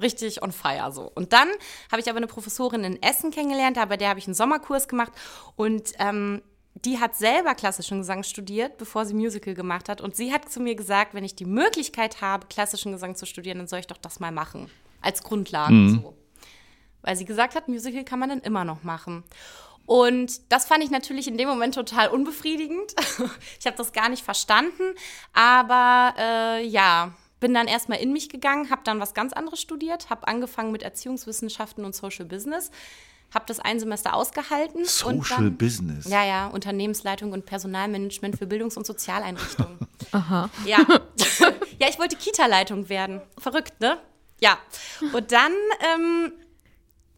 richtig on fire so. Und dann habe ich aber eine Professorin in Essen kennengelernt, bei der habe ich einen Sommerkurs gemacht und ähm, die hat selber klassischen Gesang studiert, bevor sie Musical gemacht hat. Und sie hat zu mir gesagt, wenn ich die Möglichkeit habe, klassischen Gesang zu studieren, dann soll ich doch das mal machen. Als Grundlage so. Weil sie gesagt hat, Musical kann man dann immer noch machen. Und das fand ich natürlich in dem Moment total unbefriedigend. [laughs] ich habe das gar nicht verstanden. Aber äh, ja, bin dann erstmal in mich gegangen, habe dann was ganz anderes studiert, habe angefangen mit Erziehungswissenschaften und Social Business, habe das ein Semester ausgehalten. und Social dann, Business. Ja, ja, Unternehmensleitung und Personalmanagement für Bildungs- und Sozialeinrichtungen. [laughs] Aha. Ja. [laughs] ja, ich wollte Kita-Leitung werden. Verrückt, ne? Ja, und dann, ähm,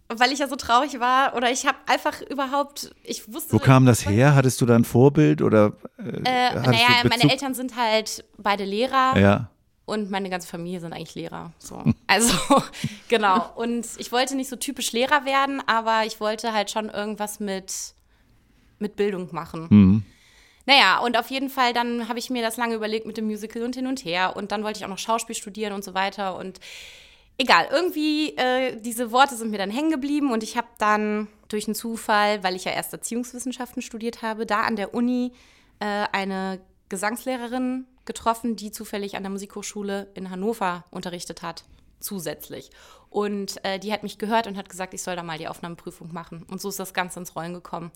weil ich ja so traurig war, oder ich habe einfach überhaupt, ich wusste. Wo kam das her? Hattest du da ein Vorbild oder äh, Äh, naja, meine Eltern sind halt beide Lehrer. Ja. Und meine ganze Familie sind eigentlich Lehrer. So. [laughs] Also, [laughs] genau. Und ich wollte nicht so typisch Lehrer werden, aber ich wollte halt schon irgendwas mit, mit Bildung machen. Naja, und auf jeden Fall, dann habe ich mir das lange überlegt mit dem Musical und hin und her. Und dann wollte ich auch noch Schauspiel studieren und so weiter. Und egal, irgendwie, äh, diese Worte sind mir dann hängen geblieben. Und ich habe dann durch einen Zufall, weil ich ja erst Erziehungswissenschaften studiert habe, da an der Uni äh, eine Gesangslehrerin getroffen, die zufällig an der Musikhochschule in Hannover unterrichtet hat, zusätzlich. Und äh, die hat mich gehört und hat gesagt, ich soll da mal die Aufnahmeprüfung machen. Und so ist das Ganze ins Rollen gekommen.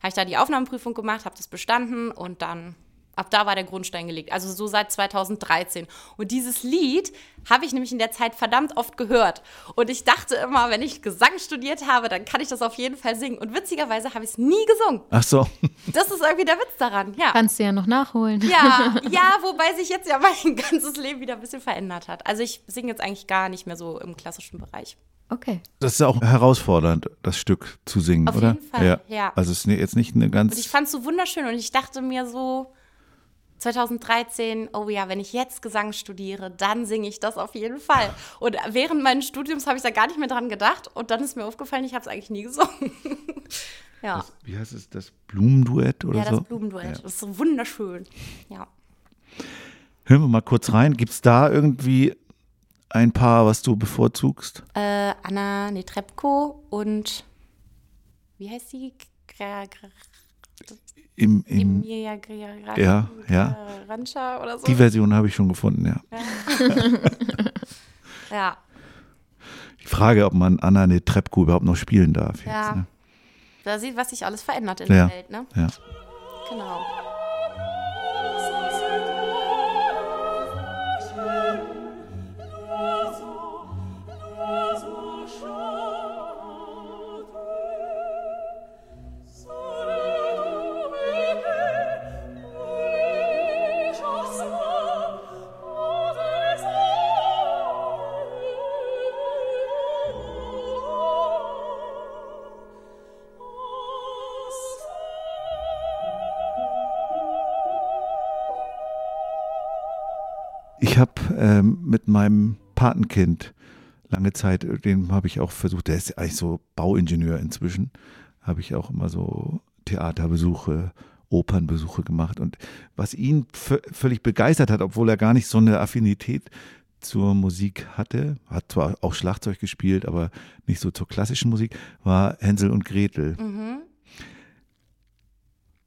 Habe ich da die Aufnahmeprüfung gemacht, habe das bestanden und dann, ab da war der Grundstein gelegt. Also so seit 2013. Und dieses Lied habe ich nämlich in der Zeit verdammt oft gehört. Und ich dachte immer, wenn ich Gesang studiert habe, dann kann ich das auf jeden Fall singen. Und witzigerweise habe ich es nie gesungen. Ach so. [laughs] Das ist irgendwie der Witz daran, ja. Kannst du ja noch nachholen. Ja, [laughs] ja, wobei sich jetzt ja mein [laughs] ganzes Leben wieder ein bisschen verändert hat. Also ich singe jetzt eigentlich gar nicht mehr so im klassischen Bereich. Okay. Das ist auch herausfordernd, das Stück zu singen, Auf oder? jeden Fall, ja. Also es ist ne- jetzt nicht eine ganz. Und ich fand es so wunderschön und ich dachte mir so 2013, oh ja, wenn ich jetzt Gesang studiere, dann singe ich das auf jeden Fall. Und während meines Studiums habe ich da gar nicht mehr dran gedacht und dann ist mir aufgefallen, ich habe es eigentlich nie gesungen. [laughs] ja. wie heißt es? Das Blumenduett oder Ja, so? das Blumenduett. Das ist so wunderschön. Ja. Hören wir mal kurz rein. Gibt es da irgendwie ein Paar, was du bevorzugst? Äh, Anna Netrebko und wie heißt sie? Gra, gra, Im, im, Emilia Ja, ja. Rancha oder so. die Version habe ich schon gefunden, ja. ja. [laughs] Die Frage, ob man Anna Netrebko überhaupt noch spielen darf. Jetzt, Ja. ne? Da sieht, was sich alles verändert in Ja. der Welt, ne? ja. Genau. Mit meinem Patenkind lange Zeit, äh, den habe ich auch versucht, der ist eigentlich so Bauingenieur inzwischen, habe ich auch immer so Theaterbesuche, Opernbesuche gemacht. Und was ihn vö- völlig begeistert hat, obwohl er gar nicht so eine Affinität zur Musik hatte, hat zwar auch Schlagzeug gespielt, aber nicht so zur klassischen Musik, war Hänsel und Gretel.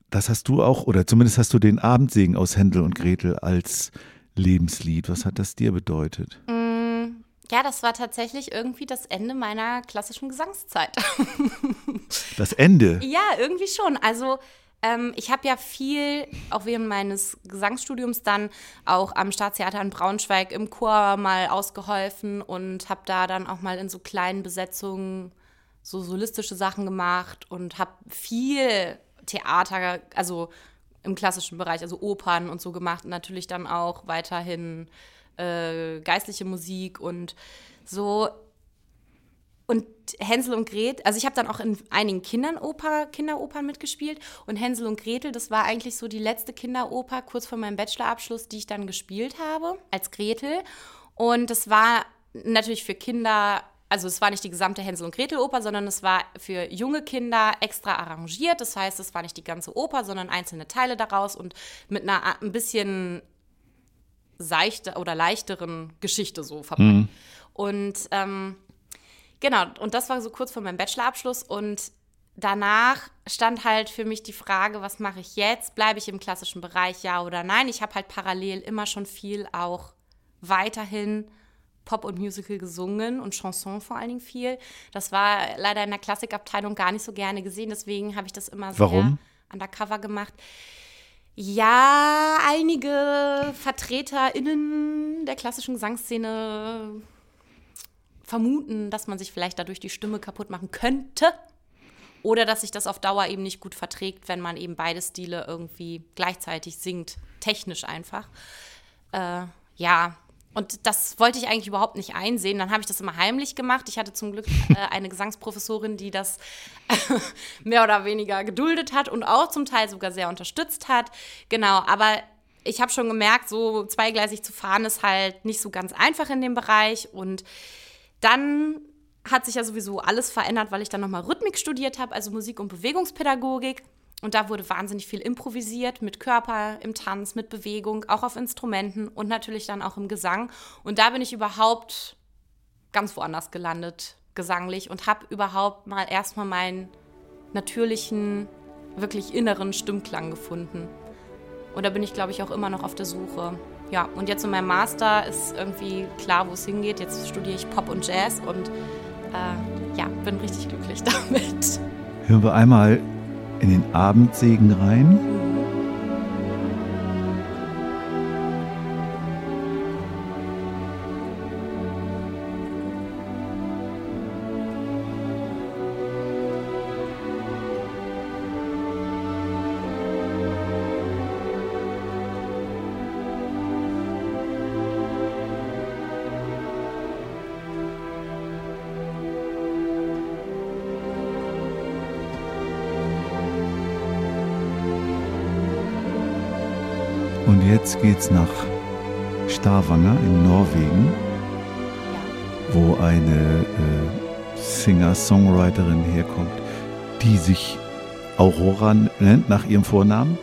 Das hast du auch, oder zumindest hast du den Abendsegen aus Hänsel und Gretel als Lebenslied. Was hat das dir bedeutet? Mm, Ja, das war tatsächlich irgendwie das Ende meiner klassischen Gesangszeit. [laughs] Das Ende. Ja, irgendwie schon. Also ähm, ich habe ja viel, auch während meines Gesangsstudiums dann auch am Staatstheater in Braunschweig im Chor mal ausgeholfen und habe da dann auch mal in so kleinen Besetzungen so solistische Sachen gemacht und habe viel Theater, also im klassischen Bereich, also Opern und so gemacht. Und natürlich dann auch weiterhin äh, geistliche Musik und so. Und Hänsel und Gretel, also ich habe dann auch in einigen Kinderoper, Kinderopern mitgespielt. Und Hänsel und Gretel, das war eigentlich so die letzte Kinderoper kurz vor meinem Bachelorabschluss, die ich dann gespielt habe als Gretel. Und das war natürlich für Kinder, also es war nicht die gesamte Hänsel und Gretel Oper, sondern es war für junge Kinder extra arrangiert. Das heißt, es war nicht die ganze Oper, sondern einzelne Teile daraus und mit einer ein bisschen seichter oder leichteren Geschichte so verpackt. Und ähm, genau, und das war so kurz vor meinem Bachelorabschluss und danach stand halt für mich die Frage, was mache ich jetzt? Bleibe ich im klassischen Bereich, ja oder nein? Ich habe halt parallel immer schon viel auch weiterhin Pop und Musical gesungen und Chanson vor allen Dingen viel. Das war leider in der Klassikabteilung gar nicht so gerne gesehen, deswegen habe ich das immer sehr Warum? undercover gemacht. Ja, einige VertreterInnen der klassischen Gesangsszene vermuten, dass man sich vielleicht dadurch die Stimme kaputt machen könnte. Oder dass sich das auf Dauer eben nicht gut verträgt, wenn man eben beide Stile irgendwie gleichzeitig singt, technisch einfach. Äh, ja, und das wollte ich eigentlich überhaupt nicht einsehen. Dann habe ich das immer heimlich gemacht. Ich hatte zum Glück [laughs] äh, eine Gesangsprofessorin, die das [laughs] mehr oder weniger geduldet hat und auch zum Teil sogar sehr unterstützt hat. Genau, aber ich habe schon gemerkt, so zweigleisig zu fahren ist halt nicht so ganz einfach in dem Bereich. Und dann hat sich ja sowieso alles verändert, weil ich dann nochmal Rhythmik studiert habe, also Musik- und Bewegungspädagogik. Und da wurde wahnsinnig viel improvisiert mit Körper im Tanz, mit Bewegung, auch auf Instrumenten und natürlich dann auch im Gesang. Und da bin ich überhaupt ganz woanders gelandet, gesanglich, und habe überhaupt mal erstmal meinen natürlichen, wirklich inneren Stimmklang gefunden. Und da bin ich, glaube ich, auch immer noch auf der Suche. Ja, und jetzt in meinem Master ist irgendwie klar, wo es hingeht. Jetzt studiere ich Pop und Jazz und äh, ja, bin richtig glücklich [laughs] damit. Hören wir einmal in den Abendsegen rein. Und jetzt geht's nach Stavanger in Norwegen, wo eine äh, Singer-Songwriterin herkommt, die sich Aurora nennt nach ihrem Vornamen.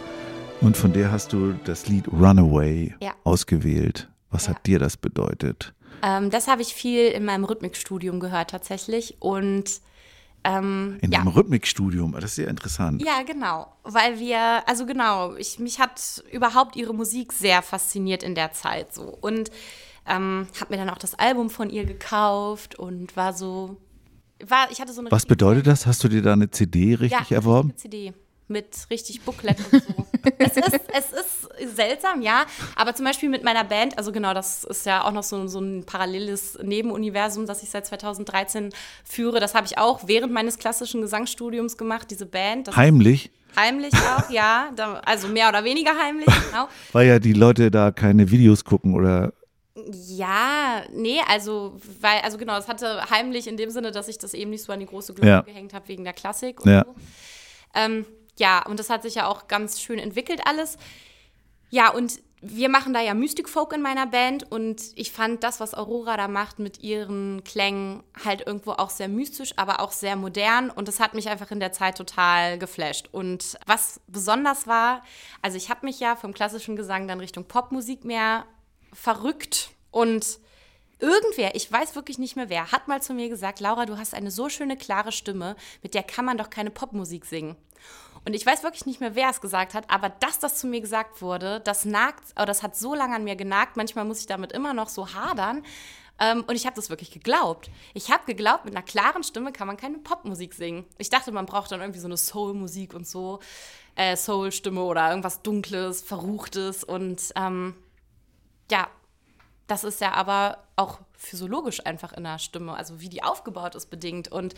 Und von der hast du das Lied Runaway Ja. ausgewählt. Was Ja. hat dir das bedeutet? Ähm, das habe ich viel in meinem Rhythmikstudium gehört tatsächlich. Und ähm, In ja. einem Rhythmikstudium. Das ist sehr interessant. Ja, genau. Weil wir, also genau, ich, mich hat überhaupt ihre Musik sehr fasziniert in der Zeit so. Und ähm, habe mir dann auch das Album von ihr gekauft und war so, war, ich hatte so eine Was bedeutet das? Hast du dir da eine CD richtig ja, erworben? richtige CD mit richtig Booklet und so. Es, ist, es ist seltsam, ja, aber zum Beispiel mit meiner Band, also genau, das ist ja auch noch so, so ein paralleles Nebenuniversum, das ich seit 2013 führe. Das habe ich auch während meines klassischen Gesangsstudiums gemacht, diese Band. Das Heimlich, Heimlich auch, ja. Da, also mehr oder weniger heimlich, [laughs] genau. weil ja die Leute da keine Videos gucken oder Ja, nee, also, weil, also genau, es hatte heimlich in dem Sinne, dass ich das eben nicht so an die große Glocke Ja. gehängt habe wegen der Klassik und Ja. so. Ähm, ja, und das hat sich ja auch ganz schön entwickelt alles. Ja, und wir machen da ja Mystic Folk in meiner Band und ich fand das, was Aurora da macht mit ihren Klängen, halt irgendwo auch sehr mystisch, aber auch sehr modern und das hat mich einfach in der Zeit total geflasht. Und was besonders war, also ich habe mich ja vom klassischen Gesang dann Richtung Popmusik mehr verrückt und irgendwer, ich weiß wirklich nicht mehr wer, hat mal zu mir gesagt, Laura, du hast eine so schöne, klare Stimme, mit der kann man doch keine Popmusik singen. Und ich weiß wirklich nicht mehr, wer es gesagt hat, aber dass das zu mir gesagt wurde, das nagt, oder das hat so lange an mir genagt, manchmal muss ich damit immer noch so hadern. Ähm, und ich habe das wirklich geglaubt. Ich habe geglaubt, mit einer klaren Stimme kann man keine Popmusik singen. Ich dachte, man braucht dann irgendwie so eine Soul-Musik und so, äh, Soul-Stimme oder irgendwas Dunkles, Verruchtes. Und ähm, ja, das ist ja aber auch physiologisch einfach in der Stimme, also wie die aufgebaut ist, bedingt. Und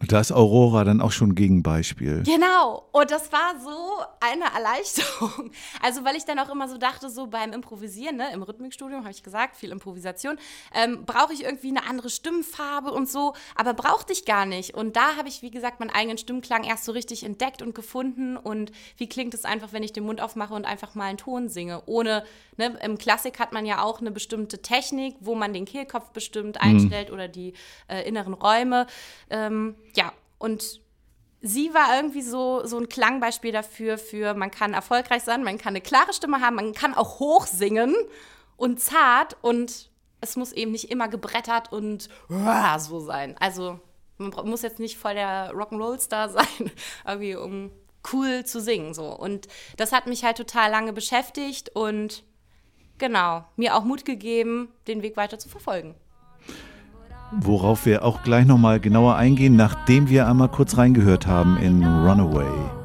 da ist Aurora dann auch schon Gegenbeispiel. Genau. Und das war so eine Erleichterung. [laughs] Also, weil ich dann auch immer so dachte, so beim Improvisieren, ne, im Rhythmikstudium habe ich gesagt, viel Improvisation, ähm, brauche ich irgendwie eine andere Stimmfarbe und so, aber brauchte ich gar nicht. Und da habe ich, wie gesagt, meinen eigenen Stimmklang erst so richtig entdeckt und gefunden. Und wie klingt es einfach, wenn ich den Mund aufmache und einfach mal einen Ton singe? Ohne, ne, im Klassik hat man ja auch eine bestimmte Technik, wo man den Kehlkopf bestimmt einstellt oder die äh, inneren Räume. Ähm, ja, und sie war irgendwie so, so ein Klangbeispiel dafür, für man kann erfolgreich sein, man kann eine klare Stimme haben, man kann auch hoch singen und zart und es muss eben nicht immer gebrettert und so sein. Also man muss jetzt nicht voll der Rock'n'Roll-Star [laughs] sein, irgendwie um cool zu singen so. Und das hat mich halt total lange beschäftigt und genau, mir auch Mut gegeben, den Weg weiter zu verfolgen. Worauf wir auch gleich nochmal genauer eingehen, nachdem wir einmal kurz reingehört haben in Runaway.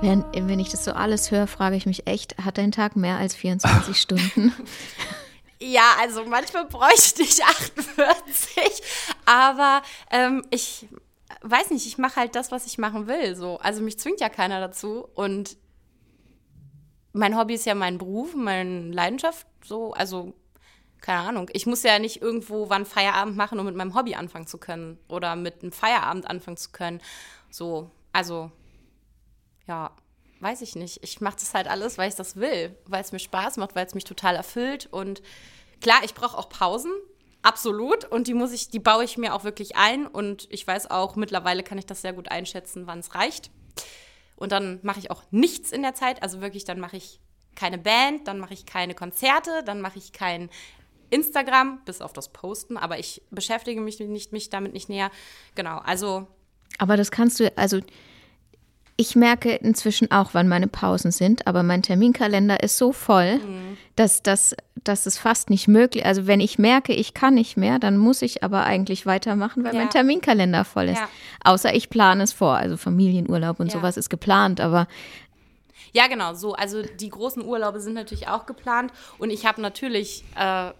Wenn, wenn ich das so alles höre, frage ich mich echt, hat dein Tag mehr als 24 [laughs] Stunden? Ja, also manchmal bräuchte ich 48, aber ähm, ich weiß nicht, ich mache halt das, was ich machen will. So. Also mich zwingt ja keiner dazu und mein Hobby ist ja mein Beruf, meine Leidenschaft. So, also keine Ahnung. Ich muss ja nicht irgendwo wann Feierabend machen, um mit meinem Hobby anfangen zu können oder mit einem Feierabend anfangen zu können. So, also ja, weiß ich nicht. Ich mache das halt alles, weil ich das will, weil es mir Spaß macht, weil es mich total erfüllt. Und klar, ich brauche auch Pausen, absolut. Und die muss ich, die baue ich mir auch wirklich ein. Und ich weiß auch, mittlerweile kann ich das sehr gut einschätzen, wann es reicht. Und dann mache ich auch nichts in der Zeit. Also wirklich, dann mache ich keine Band, dann mache ich keine Konzerte, dann mache ich kein Instagram, bis auf das Posten, aber ich beschäftige mich nicht mich damit nicht näher. Genau, also Aber das kannst du, also ich merke inzwischen auch, wann meine Pausen sind, aber mein Terminkalender ist so voll, Mhm. dass, dass, dass es fast nicht möglich Also wenn ich merke, ich kann nicht mehr, dann muss ich aber eigentlich weitermachen, weil Ja. mein Terminkalender voll ist. Ja. Außer ich plane es vor. Also Familienurlaub und Ja. sowas ist geplant, aber Ja, genau, so. Also die großen Urlaube sind natürlich auch geplant. Und ich habe natürlich, äh,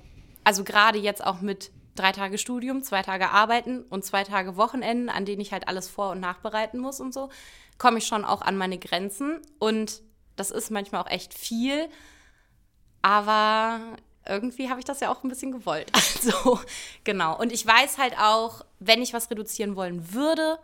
also gerade jetzt auch mit drei Tage Studium, zwei Tage Arbeiten und zwei Tage Wochenenden, an denen ich halt alles vor- und nachbereiten muss und so, komme ich schon auch an meine Grenzen. Und das ist manchmal auch echt viel. Aber irgendwie habe ich das ja auch ein bisschen gewollt. [laughs] Also, genau. Und ich weiß halt auch, wenn ich was reduzieren wollen würde,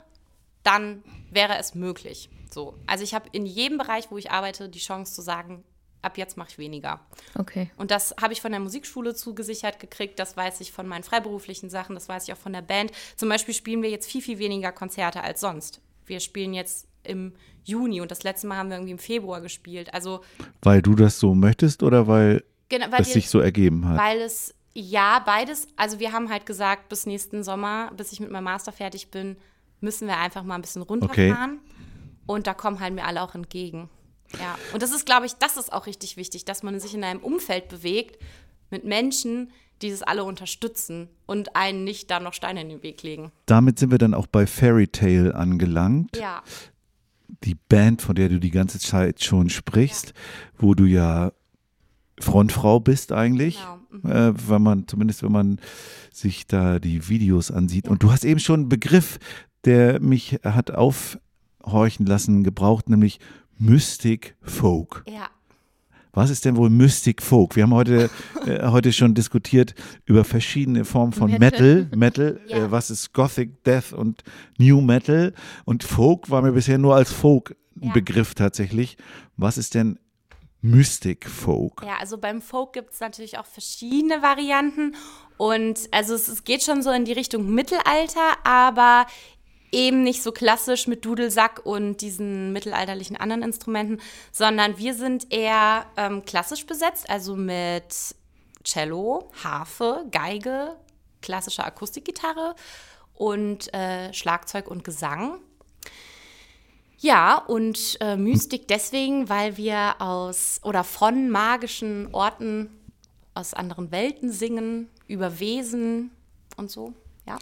dann wäre es möglich. So. Also ich habe in jedem Bereich, wo ich arbeite, die Chance zu sagen, ab jetzt mache ich weniger. okay. Und das habe ich von der Musikschule zugesichert gekriegt, das weiß ich von meinen freiberuflichen Sachen, das weiß ich auch von der Band. Zum Beispiel spielen wir jetzt viel, viel weniger Konzerte als sonst. Wir spielen jetzt im Juni und das letzte Mal haben wir irgendwie im Februar gespielt. Also Weil du das so möchtest oder weil genau, weil es sich so ergeben hat? weil es ja beides, also wir haben halt gesagt, bis nächsten Sommer, bis ich mit meinem Master fertig bin, müssen wir einfach mal ein bisschen runterfahren. Und da kommen halt mir alle auch entgegen. Ja, und das ist, glaube ich, das ist auch richtig wichtig, dass man sich in einem Umfeld bewegt mit Menschen, die das alle unterstützen und einen nicht da noch Steine in den Weg legen. Damit sind wir dann auch bei Fairy Tale angelangt. Ja, die Band, von der du die ganze Zeit schon sprichst, wo du ja Frontfrau bist eigentlich, Genau, äh, wenn man, zumindest wenn man sich da die Videos ansieht. Und du hast eben schon einen Begriff, der mich hat aufhorchen lassen, gebraucht, nämlich Mystic Folk. ja, Was ist denn wohl Mystic Folk? Wir haben heute, äh, heute schon diskutiert über verschiedene Formen von Metal. Metal. Metal, [laughs] Ja. äh, was ist Gothic, Death und New Metal? Und Folk war mir bisher nur als Folk ein Ja. Begriff tatsächlich. Was ist denn Mystic Folk? ja. Also beim Folk gibt es natürlich auch verschiedene Varianten. Und also es, es geht schon so in die Richtung Mittelalter, aber eben nicht so klassisch mit Dudelsack und diesen mittelalterlichen anderen Instrumenten, sondern wir sind eher ähm, klassisch besetzt, also mit Cello, Harfe, Geige, klassischer Akustikgitarre und äh, Schlagzeug und Gesang. Ja, und äh, Mystik deswegen, weil wir aus oder von magischen Orten aus anderen Welten singen, über Wesen und so. Ja,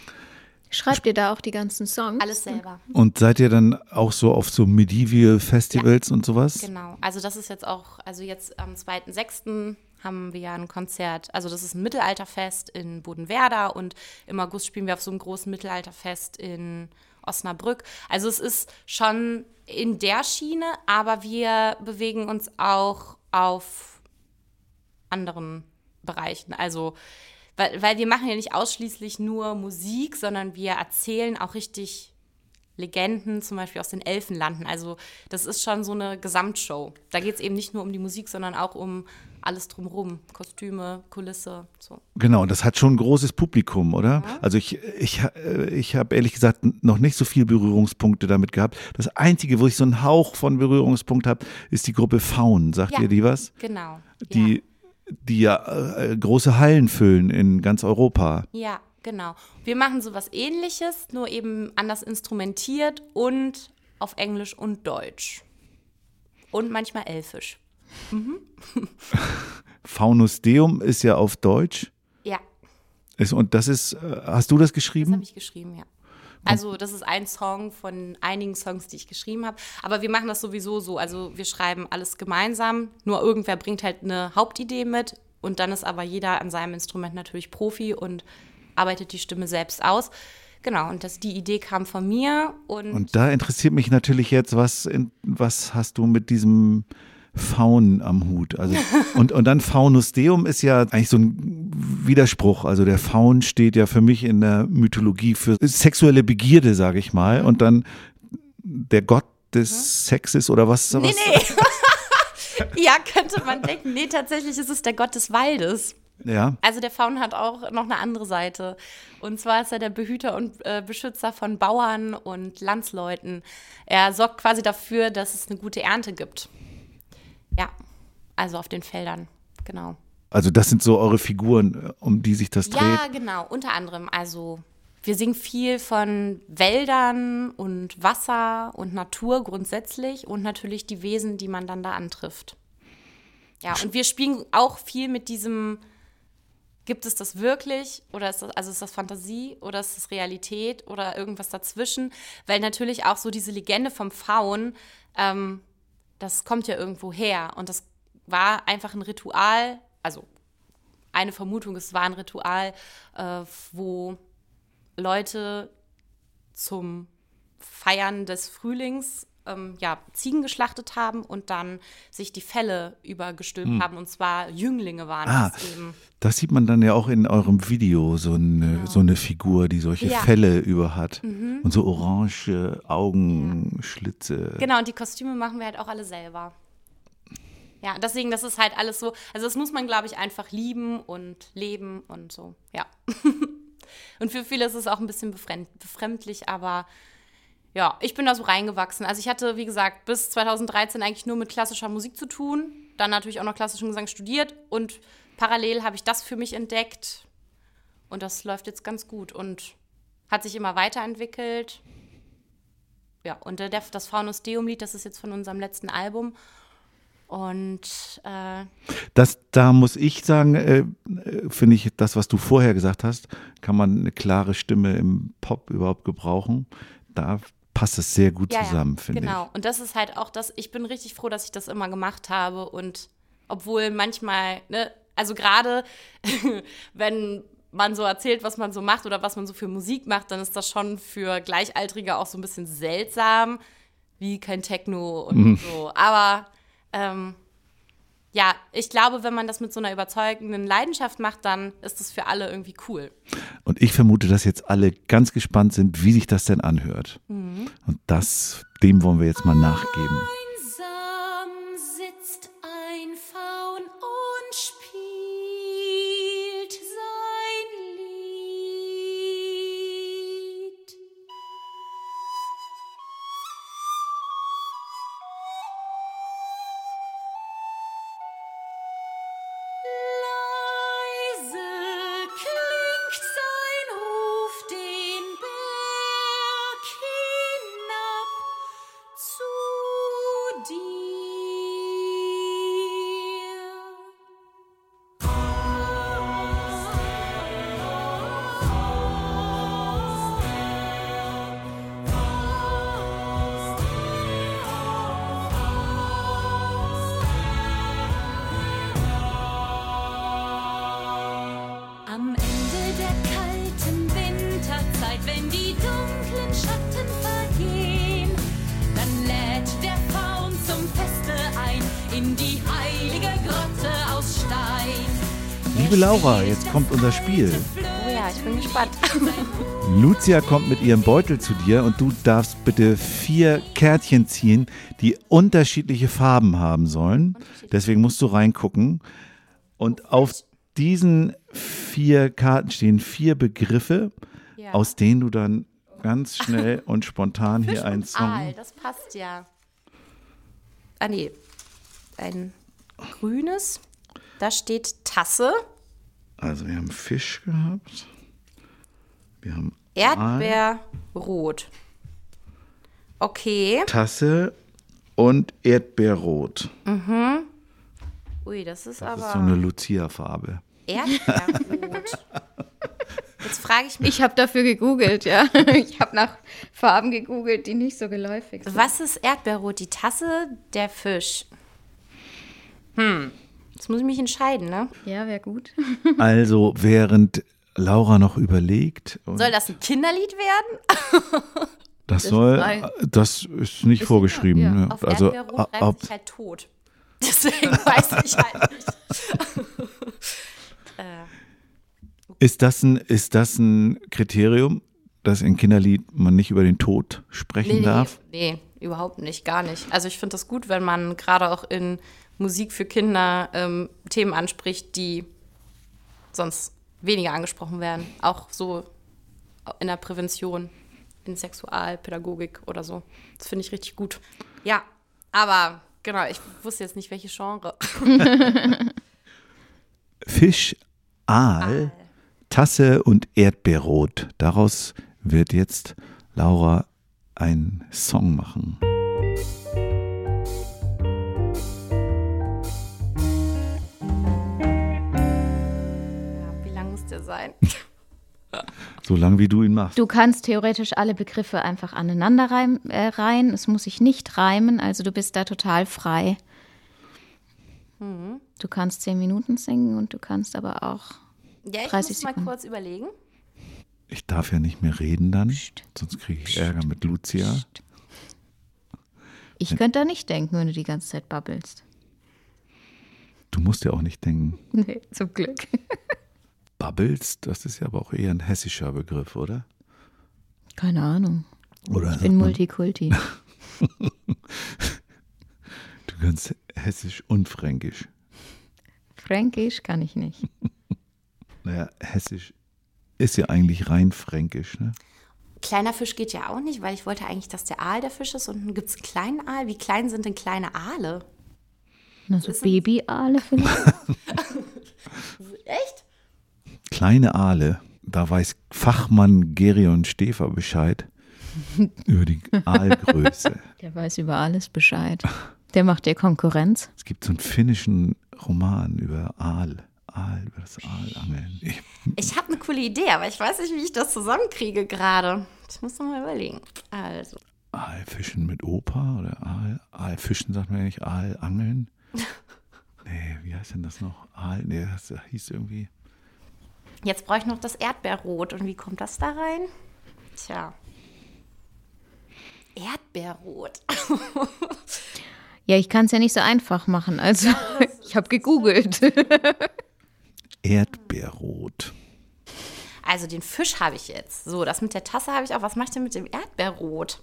Schreibt ihr da auch die ganzen Songs? alles selber. Und seid ihr dann auch so auf so Medieval Festivals und sowas? Genau. Also das ist jetzt auch, also jetzt am 2.6. haben wir ja ein Konzert, also das ist ein Mittelalterfest in Bodenwerder und im August spielen wir auf so einem großen Mittelalterfest in Osnabrück. Also es ist schon in der Schiene, aber wir bewegen uns auch auf anderen Bereichen. Also weil, weil wir machen ja nicht ausschließlich nur Musik, sondern wir erzählen auch richtig Legenden, zum Beispiel aus den Elfenlanden. Also das ist schon so eine Gesamtshow. Da geht es eben nicht nur um die Musik, sondern auch um alles drumherum. Kostüme, Kulisse, so. Genau, das hat schon ein großes Publikum, oder? Also ich, ich, äh, ich habe ehrlich gesagt noch nicht so viele Berührungspunkte damit gehabt. Das Einzige, wo ich so einen Hauch von Berührungspunkt habe, ist die Gruppe Faun. Sagt Ja. ihr die was? Genau. Die, die ja äh, große Hallen füllen in ganz Europa. Ja. genau. Wir machen sowas ähnliches, nur eben anders instrumentiert und auf Englisch und Deutsch. Und manchmal Elfisch. [laughs] Faunus Deum ist ja auf Deutsch. Ja, Ist, und das ist, äh, hast du das das geschrieben? habe ich geschrieben, ja. Also das ist ein Song von einigen Songs, die ich geschrieben habe. Aber wir machen das sowieso so. Also wir schreiben alles gemeinsam. Nur irgendwer bringt halt eine Hauptidee mit. Und dann ist aber jeder an seinem Instrument natürlich Profi und arbeitet die Stimme selbst aus. Genau, und das, die Idee kam von mir. Und, Und da interessiert mich natürlich jetzt, was, in, was hast du mit diesem Faun am Hut? Also, und, und dann Faunus Deum ist ja eigentlich so ein Widerspruch. Also der Faun steht ja für mich in der Mythologie für sexuelle Begierde, sage ich mal. Mhm. Und dann der Gott des Sexes oder was? nee, was nee. [laughs] ja, könnte man denken. Nee, tatsächlich ist es der Gott des Waldes. Ja. Also der Faun hat auch noch eine andere Seite. Und zwar ist er der Behüter und äh, Beschützer von Bauern und Landsleuten. Er sorgt quasi dafür, dass es eine gute Ernte gibt. Ja, also auf den Feldern, genau. Also das sind so eure Figuren, um die sich das dreht. Ja, genau, unter anderem. Also wir singen viel von Wäldern und Wasser und Natur grundsätzlich und natürlich die Wesen, die man dann da antrifft. Ja, und wir spielen auch viel mit diesem, gibt es das wirklich oder ist das, also ist das Fantasie oder ist das Realität oder irgendwas dazwischen? Weil natürlich auch so diese Legende vom Faun, ähm, das kommt ja irgendwo her. Und das war einfach ein Ritual, also eine Vermutung, es war ein Ritual, äh, wo Leute zum Feiern des Frühlings ähm, ja, Ziegen geschlachtet haben und dann sich die Felle übergestülpt haben. Und zwar Jünglinge waren Ah, das eben. das sieht man dann ja auch in eurem Video, so eine, so eine Figur, die solche Ja. Mhm. Fälle über hat. Und so orange Augenschlitze. Genau, und die Kostüme machen wir halt auch alle selber. Ja, deswegen, das ist halt alles so, also das muss man, glaube ich, einfach lieben und leben und so, ja. [laughs] und für viele ist es auch ein bisschen befremd, befremdlich, aber ja, ich bin da so reingewachsen. Also ich hatte, wie gesagt, bis 2013 eigentlich nur mit klassischer Musik zu tun, dann natürlich auch noch klassischen Gesang studiert und parallel habe ich das für mich entdeckt und das läuft jetzt ganz gut und hat sich immer weiterentwickelt. Ja, und der, das Faunus Deum-Lied, das ist jetzt von unserem letzten Album. Und äh, Das, da muss ich sagen, äh, finde ich, das, was du vorher gesagt hast, kann man eine klare Stimme im Pop überhaupt gebrauchen. Da passt es sehr gut ja, zusammen, ja, finde genau. Und das ist halt auch das, ich bin richtig froh, dass ich das immer gemacht habe. Und obwohl manchmal, ne, also gerade [laughs] wenn man so erzählt, was man so macht oder was man so für Musik macht, dann ist das schon für Gleichaltrige auch so ein bisschen seltsam, wie kein Techno und so. Aber ähm, ja, ich glaube, wenn man das mit so einer überzeugenden Leidenschaft macht, dann ist das für alle irgendwie cool. Und ich vermute, dass jetzt alle ganz gespannt sind, wie sich das denn anhört. Mhm. Und das, dem wollen wir jetzt mal nachgeben. Liebe Laura, jetzt kommt unser Spiel. Oh ja, ich bin gespannt. [laughs] [laughs] Lucia kommt mit ihrem Beutel zu dir und du darfst bitte vier Kärtchen ziehen, die unterschiedliche Farben haben sollen. Deswegen musst du reingucken. Und auf diesen vier Karten stehen vier Begriffe, Ja. aus denen du dann ganz [laughs] schnell und spontan hier einen Song. Aal, das passt ja. Ah nee, ein grünes. Da steht Tasse, Also wir haben Fisch gehabt. Wir haben Aal, Erdbeer, Rot. Okay. Tasse und Erdbeerrot. Ui, das ist Das aber ist so eine Lucia-Farbe. Erdbeerrot. [laughs] Jetzt frage frage ich mich, Ich habe dafür gegoogelt, ja. [laughs] Ich habe nach Farben gegoogelt, die nicht so geläufig sind. was ist Erdbeerrot? Die Tasse, der Fisch. Hm, jetzt muss ich mich entscheiden, ne? Ja, wäre gut. [laughs] Also, während Laura noch überlegt, Soll das ein Kinderlied werden? [laughs] das ist soll, das ist nicht vorgeschrieben. ja. ne? Auf also, Erdbeerrot ab, sich halt tot. [laughs] Deswegen weiß ich halt nicht. ist, das ein, ist das ein Kriterium, dass in Kinderlied man nicht über den Tod sprechen nee, darf? nee, nee, überhaupt nicht, gar nicht. Also ich finde das gut, wenn man gerade auch in Musik für Kinder ähm, Themen anspricht, die sonst weniger angesprochen werden. Auch so in der Prävention, in Sexualpädagogik oder so. Das finde ich richtig gut. Ja, aber genau, ich wusste jetzt nicht, welche Genre. [laughs] Fisch, Aal, Tasse und Erdbeerrot. Daraus wird jetzt Laura einen Song machen. Sein? [laughs] So lange wie du ihn machst. Du kannst theoretisch alle Begriffe einfach aneinander reim, äh, reihen. Es muss sich nicht reimen, also du bist da total frei. Du kannst zehn Minuten singen und du kannst aber auch. Ja, ich 30 muss mal Sekunden. kurz überlegen. Ich darf ja nicht mehr reden dann, sonst kriege ich Ärger mit Lucia. Ich könnte da nicht denken, wenn du die ganze Zeit babbelst. Du musst ja auch nicht denken, Nee, zum Glück. [laughs] babbelst, das ist ja aber auch eher ein hessischer Begriff, oder? Keine Ahnung. Oder Ich bin Multikulti. [laughs] du kannst hessisch und fränkisch. Fränkisch kann ich nicht. [laughs] Naja, hessisch ist ja eigentlich rein fränkisch, ne? Kleiner Fisch geht ja auch nicht, weil ich wollte eigentlich, dass der Aal der Fisch ist. Und dann gibt es einen kleinen Aal. Wie klein sind denn kleine Aale? Na, so Babyaale vielleicht. [laughs] Echt? Kleine Aale, da weiß Fachmann Gerion Stefer Bescheid [laughs] über die Aalgröße. Der weiß über alles Bescheid. Der macht dir Konkurrenz. Es gibt so einen finnischen Roman über Aal. Aal, über das Aalangeln. Ich, Ich habe eine coole Idee, aber ich weiß nicht, wie ich das zusammenkriege gerade. Ich muss noch mal überlegen. Also, Aalfischen mit Opa oder Aal, Aalfischen sagt man ja nicht, Aalangeln. [laughs] Nee, wie heißt denn das noch? Aal, nee, das hieß irgendwie. Jetzt brauche ich noch das Erdbeerrot. Und wie kommt das da rein? Tja. Erdbeerrot. [laughs] Ja, ich kann es ja nicht so einfach machen. Also, [laughs] ich habe gegoogelt. [laughs] Erdbeerrot. Also den Fisch habe ich jetzt. So, das mit der Tasse habe ich auch. Was mache ich denn mit dem Erdbeerrot?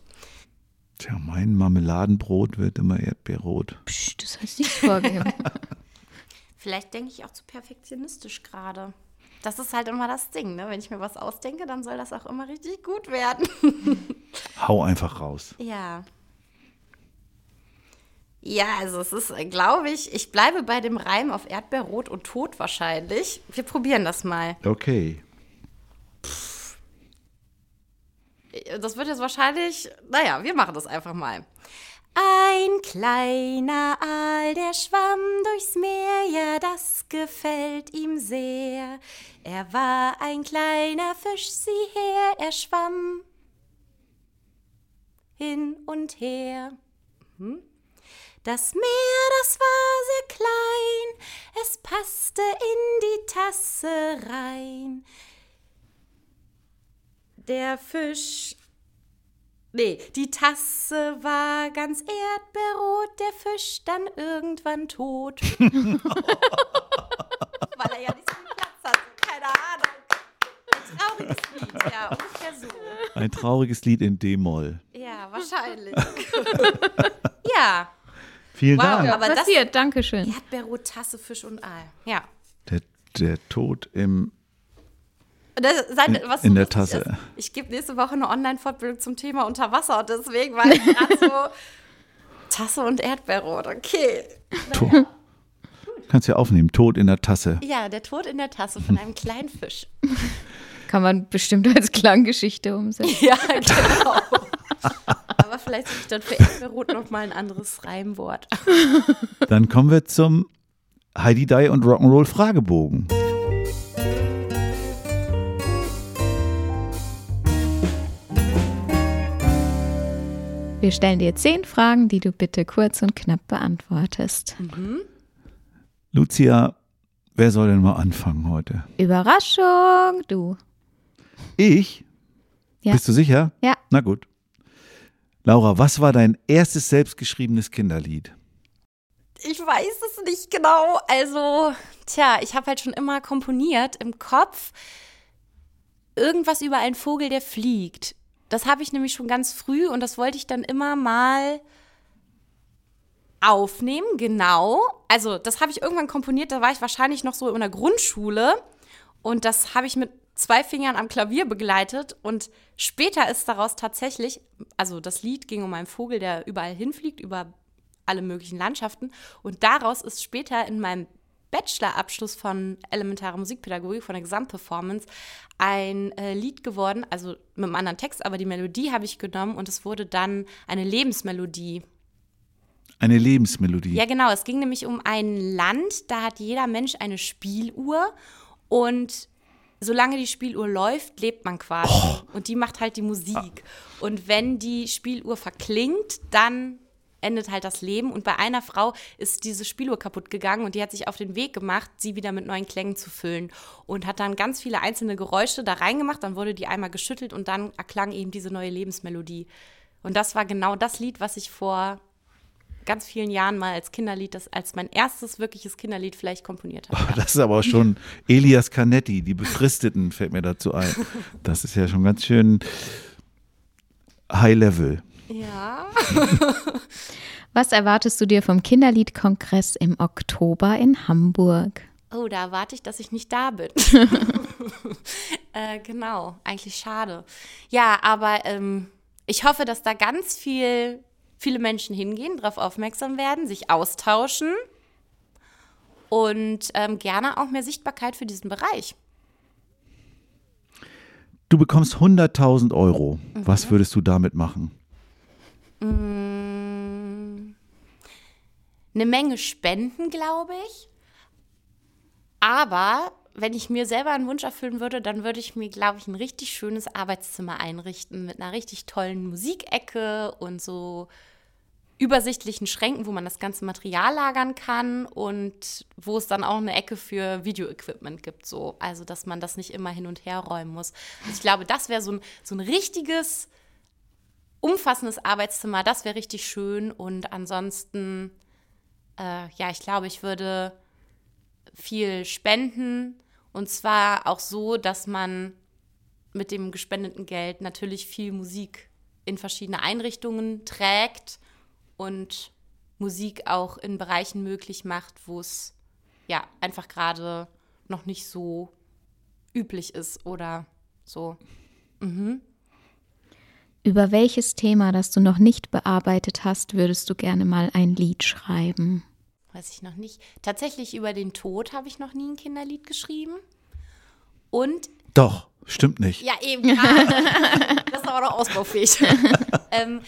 Tja, mein Marmeladenbrot wird immer Erdbeerrot. Psch, das heißt nicht vorgeben. Vielleicht denke ich auch zu perfektionistisch gerade. Das ist halt immer das Ding, ne? Wenn ich mir was ausdenke, dann soll das auch immer richtig gut werden. [laughs] Hau einfach raus. Ja. Ja, also es ist, glaube ich, ich bleibe bei dem Reim auf Erdbeerrot und Tod wahrscheinlich. Wir probieren das mal. Okay. Das wird jetzt wahrscheinlich, naja, wir machen das einfach mal. Ein kleiner Aal, der schwamm durchs Meer, ja, das gefällt ihm sehr. Er war ein kleiner Fisch, sieh her, er schwamm hin und her. Mhm. Das Meer, das war sehr klein, es passte in die Tasse rein. Der Fisch. Nee, die Tasse war ganz erdbeerrot, der Fisch dann irgendwann tot. [laughs] Weil er ja nicht so viel Platz hatte. Keine Ahnung. Ein trauriges Lied, ja, ungefähr so. Ein trauriges Lied in D-Moll. Ja, wahrscheinlich. [laughs] ja, Vielen Wow. Dank. Aber das- Passiert, Dankeschön. Erdbeerrot, Tasse, Fisch und Aal. Ja. Der, der Tod im. Das, sein, In- was in der Tasse. Ist, ich gebe nächste Woche eine Online-Fortbildung zum Thema Unterwasser und deswegen war ich gerade so [laughs] Tasse und Erdbeerrot. Okay. Tod. Kannst ja aufnehmen. Tod in der Tasse. Ja, der Tod in der Tasse von einem kleinen Fisch. [laughs] Kann man bestimmt als Klanggeschichte umsetzen. [laughs] Ja, genau. Aber vielleicht suche ich dann für Erdbeerrot nochmal ein anderes Reimwort. Dann kommen wir zum Heidi Die und Rock'n'Roll Fragebogen. Wir stellen dir zehn Fragen, die du bitte kurz und knapp beantwortest. Lucia, wer soll denn mal anfangen heute? Überraschung, du. Ich? Ja. Bist du sicher? Ja. Na gut. Laura, was war dein erstes selbstgeschriebenes Kinderlied? Ich weiß es nicht genau. Also, tja, ich habe halt schon immer komponiert im Kopf. Irgendwas über einen Vogel, der fliegt. Das habe ich nämlich schon ganz früh und das wollte ich dann immer mal aufnehmen, genau. Also, das habe ich irgendwann komponiert, da war ich wahrscheinlich noch so in der Grundschule und das habe ich mit zwei Fingern am Klavier begleitet und später ist daraus tatsächlich, also das Lied ging um einen Vogel, der überall hinfliegt, über alle möglichen Landschaften und daraus ist später in meinem Bachelorabschluss von elementarer Musikpädagogik, von der Gesamtperformance, ein äh, Lied geworden, also mit einem anderen Text, aber die Melodie habe ich genommen und es wurde dann eine Lebensmelodie. Eine Lebensmelodie. Ja, genau. Es ging nämlich um ein Land, da hat jeder Mensch eine Spieluhr und solange die Spieluhr läuft, lebt man quasi. Und die macht halt die Musik. Und wenn die Spieluhr verklingt, dann endet halt das Leben. Und bei einer Frau ist diese Spieluhr kaputt gegangen und die hat sich auf den Weg gemacht, sie wieder mit neuen Klängen zu füllen. Und hat dann ganz viele einzelne Geräusche da reingemacht. Dann wurde die einmal geschüttelt und dann erklang eben diese neue Lebensmelodie. Und das war genau das Lied, was ich vor ganz vielen Jahren mal als Kinderlied, das als mein erstes wirkliches Kinderlied vielleicht komponiert habe. Das ist aber auch schon Elias Canetti, die Befristeten, fällt mir dazu ein. Das ist ja schon ganz schön High Level. Ja. Was erwartest du dir vom Kinderliedkongress im Oktober in Hamburg? Oh, da erwarte ich, dass ich nicht da bin. [laughs] äh, genau, eigentlich schade. Ja, aber ähm, ich hoffe, dass da ganz viel, viele Menschen hingehen, darauf aufmerksam werden, sich austauschen und ähm, gerne auch mehr Sichtbarkeit für diesen Bereich. Du bekommst 100.000 Euro. Was würdest du damit machen? Eine Menge spenden, glaube ich. Aber wenn ich mir selber einen Wunsch erfüllen würde, dann würde ich mir, glaube ich, ein richtig schönes Arbeitszimmer einrichten mit einer richtig tollen Musikecke und so übersichtlichen Schränken, wo man das ganze Material lagern kann und wo es dann auch eine Ecke für Videoequipment gibt, so. Also, dass man das nicht immer hin und her räumen muss. Also ich glaube, das wäre so ein, so ein richtiges, umfassendes Arbeitszimmer. Das wäre richtig schön. Und ansonsten, äh, ja, ich glaube, ich würde viel spenden. Und zwar auch so, dass man mit dem gespendeten Geld natürlich viel Musik in verschiedene Einrichtungen trägt und Musik auch in Bereichen möglich macht, wo es ja einfach gerade noch nicht so üblich ist oder so. Über welches Thema, das du noch nicht bearbeitet hast, würdest du gerne mal ein Lied schreiben? Weiß ich noch nicht. Tatsächlich über den Tod habe ich noch nie ein Kinderlied geschrieben. Und Doch, stimmt nicht. Ja, eben. gerade. das ist aber noch ausbaufähig. [laughs] ähm,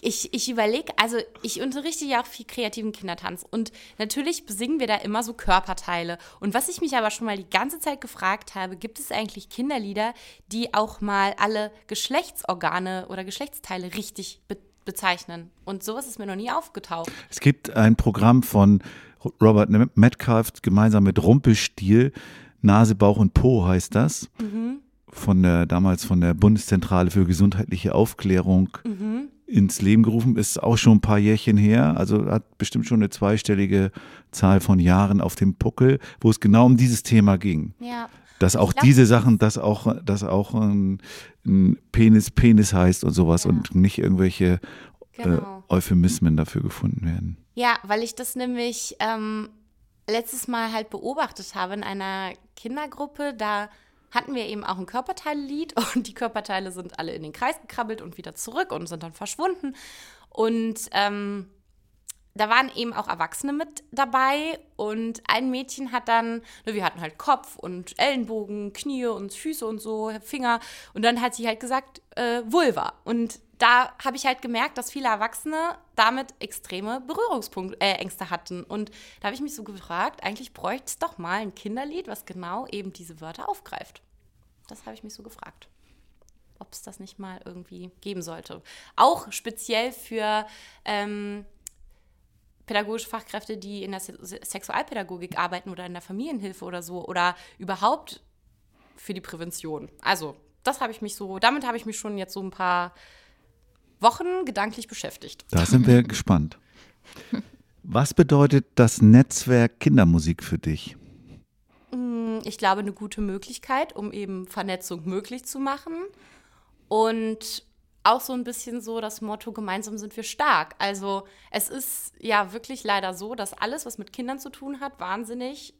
ich ich überlege, also ich unterrichte ja auch viel kreativen Kindertanz und natürlich besingen wir da immer so Körperteile. Und was ich mich aber schon mal die ganze Zeit gefragt habe, gibt es eigentlich Kinderlieder, die auch mal alle Geschlechtsorgane oder Geschlechtsteile richtig be bezeichnen? Und sowas ist mir noch nie aufgetaucht. Es gibt ein Programm von Robert Metcalf gemeinsam mit Rumpelstil. Nase, Bauch und Po heißt das. Von der, damals von der Bundeszentrale für gesundheitliche Aufklärung ins Leben gerufen. Ist auch schon ein paar Jährchen her. Also hat bestimmt schon eine zweistellige Zahl von Jahren auf dem Puckel, wo es genau um dieses Thema ging. Ja. Dass auch glaub, diese Sachen, dass auch, dass auch ein, ein Penis Penis heißt und sowas und nicht irgendwelche Genau. äh, Euphemismen dafür gefunden werden. Ja, weil ich das nämlich ähm, letztes Mal halt beobachtet habe in einer Kindergruppe. Da hatten wir eben auch ein Körperteillied [laughs] und die Körperteile sind alle in den Kreis gekrabbelt und wieder zurück und sind dann verschwunden. Und ähm, da waren eben auch Erwachsene mit dabei und ein Mädchen hat dann, ne, wir hatten halt Kopf und Ellenbogen, Knie und Füße und so, Finger und dann hat sie halt gesagt, äh, Vulva. Und da habe ich halt gemerkt, dass viele Erwachsene damit extreme Berührungsängste äh, hatten. Und da habe ich mich so gefragt, eigentlich bräuchte es doch mal ein Kinderlied, was genau eben diese Wörter aufgreift. Das habe ich mich so gefragt. ob es das nicht mal irgendwie geben sollte. Auch speziell für ähm, pädagogische Fachkräfte, die in der Se Sexualpädagogik arbeiten oder in der Familienhilfe oder so oder überhaupt für die Prävention. Also, das habe ich mich so, damit habe ich mich schon jetzt so ein paar Wochen gedanklich beschäftigt. Da sind wir gespannt. Was bedeutet das Netzwerk Kindermusik für dich? ich glaube, eine gute Möglichkeit, um eben Vernetzung möglich zu machen. Und auch so ein bisschen so das Motto, gemeinsam sind wir stark. Also es ist ja wirklich leider so, dass alles, was mit Kindern zu tun hat, wahnsinnig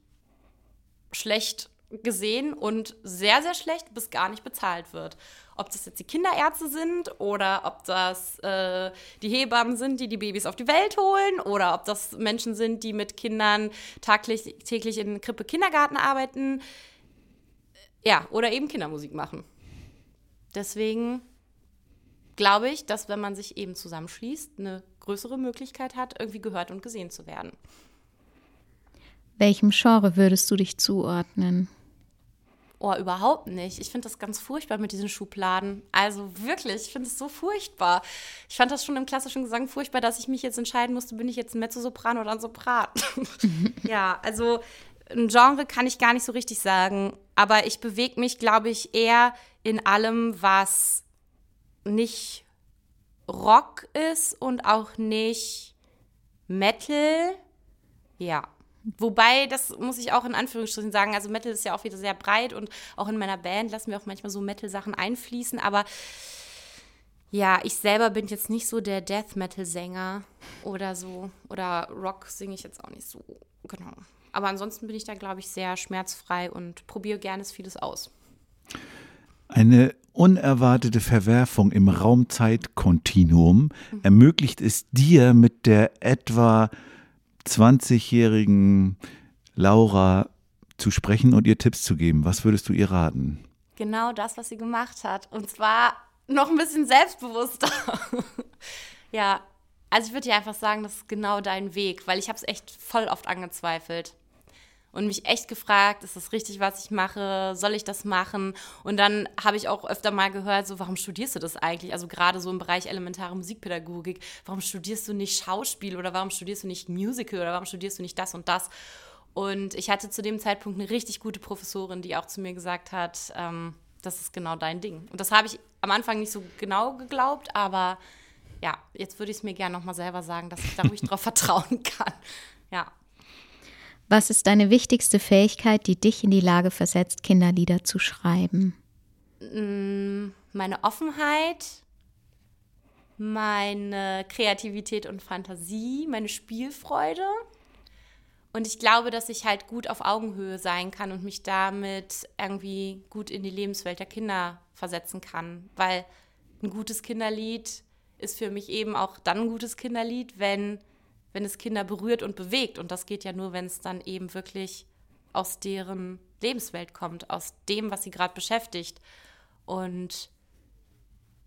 schlecht gesehen und sehr, sehr schlecht bis gar nicht bezahlt wird. Ob das jetzt die Kinderärzte sind oder ob das äh, die Hebammen sind, die die Babys auf die Welt holen oder ob das Menschen sind, die mit Kindern taglich, täglich in Krippe Kindergarten arbeiten. Ja, oder eben Kindermusik machen. Deswegen glaube ich, dass wenn man sich eben zusammenschließt, eine größere Möglichkeit hat, irgendwie gehört und gesehen zu werden. Welchem Genre würdest du dich zuordnen? Oh, überhaupt nicht. Ich finde das ganz furchtbar mit diesen Schubladen. Also wirklich, ich finde es so furchtbar. Ich fand das schon im klassischen Gesang furchtbar, dass ich mich jetzt entscheiden musste, bin ich jetzt ein Mezzosopran oder ein Sopran. [laughs] ja, also ein Genre kann ich gar nicht so richtig sagen. Aber ich bewege mich, glaube ich, eher in allem, was nicht Rock ist und auch nicht Metal. Ja. Wobei, das muss ich auch in Anführungsstrichen sagen, also Metal ist ja auch wieder sehr breit und auch in meiner Band lassen wir auch manchmal so Metal-Sachen einfließen, aber ja, ich selber bin jetzt nicht so der Death Metal-Sänger oder so. Oder Rock singe ich jetzt auch nicht so, genau. Aber ansonsten bin ich da, glaube ich, sehr schmerzfrei und probiere gerne vieles aus. Eine unerwartete Verwerfung im Raumzeitkontinuum ermöglicht es dir mit der etwa 20-jährigen Laura zu sprechen und ihr Tipps zu geben. Was würdest du ihr raten? Genau das, was sie gemacht hat. Und zwar noch ein bisschen selbstbewusster. [laughs] ja, also ich würde dir einfach sagen, das ist genau dein Weg, weil ich habe es echt voll oft angezweifelt und mich echt gefragt, ist das richtig, was ich mache? Soll ich das machen? Und dann habe ich auch öfter mal gehört, so, warum studierst du das eigentlich? Also gerade so im Bereich elementare Musikpädagogik, warum studierst du nicht Schauspiel oder warum studierst du nicht Musical oder warum studierst du nicht das und das? Und ich hatte zu dem Zeitpunkt eine richtig gute Professorin, die auch zu mir gesagt hat, ähm, das ist genau dein Ding. Und das habe ich am Anfang nicht so genau geglaubt, aber ja, jetzt würde ich es mir gerne nochmal selber sagen, dass ich da ruhig drauf [laughs] vertrauen kann. Ja. Was ist deine wichtigste Fähigkeit, die dich in die Lage versetzt, Kinderlieder zu schreiben? Meine Offenheit, meine Kreativität und Fantasie, meine Spielfreude. Und ich glaube, dass ich halt gut auf Augenhöhe sein kann und mich damit irgendwie gut in die Lebenswelt der Kinder versetzen kann. Weil ein gutes Kinderlied ist für mich eben auch dann ein gutes Kinderlied, wenn, wenn es Kinder berührt und bewegt. Und das geht ja nur, wenn es dann eben wirklich aus deren Lebenswelt kommt, aus dem, was sie gerade beschäftigt. Und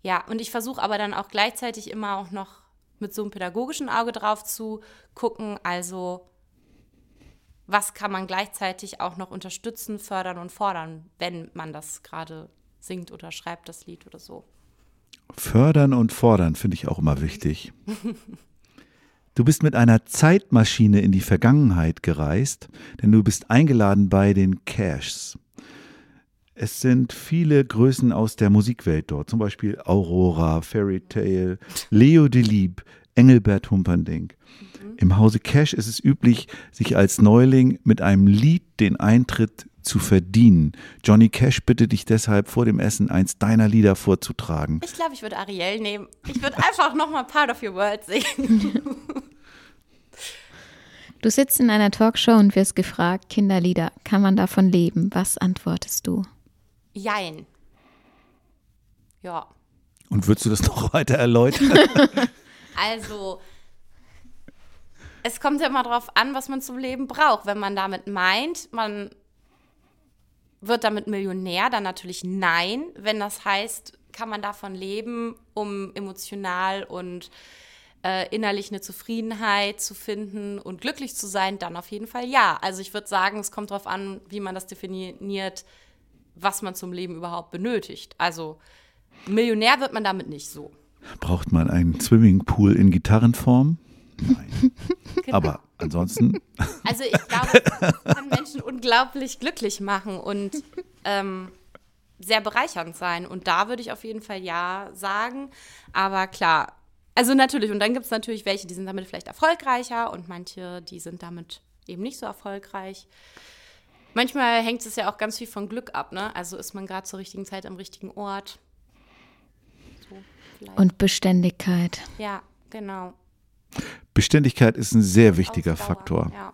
ja, und ich versuche aber dann auch gleichzeitig immer auch noch mit so einem pädagogischen Auge drauf zu gucken. Also, was kann man gleichzeitig auch noch unterstützen, fördern und fordern, wenn man das gerade singt oder schreibt, das Lied oder so. Fördern und fordern finde ich auch immer wichtig. [laughs] Du bist mit einer Zeitmaschine in die Vergangenheit gereist, denn du bist eingeladen bei den Cashs. Es sind viele Größen aus der Musikwelt dort, zum Beispiel Aurora, Fairy Tale, Leo Delib, Engelbert Humperdinck. Im Hause Cash ist es üblich, sich als Neuling mit einem Lied den Eintritt zu verdienen. Johnny Cash bittet dich deshalb vor dem Essen eins deiner Lieder vorzutragen. Ich glaube, ich würde Ariel nehmen. Ich würde einfach nochmal Part of Your World singen. [laughs] Du sitzt in einer Talkshow und wirst gefragt, Kinderlieder, kann man davon leben? Was antwortest du? Jein. Ja. Und würdest du das noch [laughs] weiter erläutern? [laughs] Also, es kommt ja immer drauf an, was man zum Leben braucht. Wenn man damit meint, man wird damit Millionär, dann natürlich nein. Wenn das heißt, kann man davon leben, um emotional und äh, innerlich eine Zufriedenheit zu finden und glücklich zu sein, dann auf jeden Fall ja. Also ich würde sagen, es kommt darauf an, wie man das definiert, was man zum Leben überhaupt benötigt. Also Millionär wird man damit nicht so. Braucht man einen Swimmingpool in Gitarrenform? Nein. [laughs] Genau. Aber ansonsten, [laughs] Also ich glaube, das kann Menschen unglaublich glücklich machen und ähm, sehr bereichernd sein. Und da würde ich auf jeden Fall ja sagen. Aber klar, also natürlich, und dann gibt es natürlich welche, die sind damit vielleicht erfolgreicher und manche, die sind damit eben nicht so erfolgreich. Manchmal hängt es ja auch ganz viel von Glück ab, ne? Also ist man gerade zur richtigen Zeit am richtigen Ort. So, vielleicht. Und Beständigkeit. ja, genau. Beständigkeit ist ein sehr wichtiger Ausdauer, Faktor. Ja.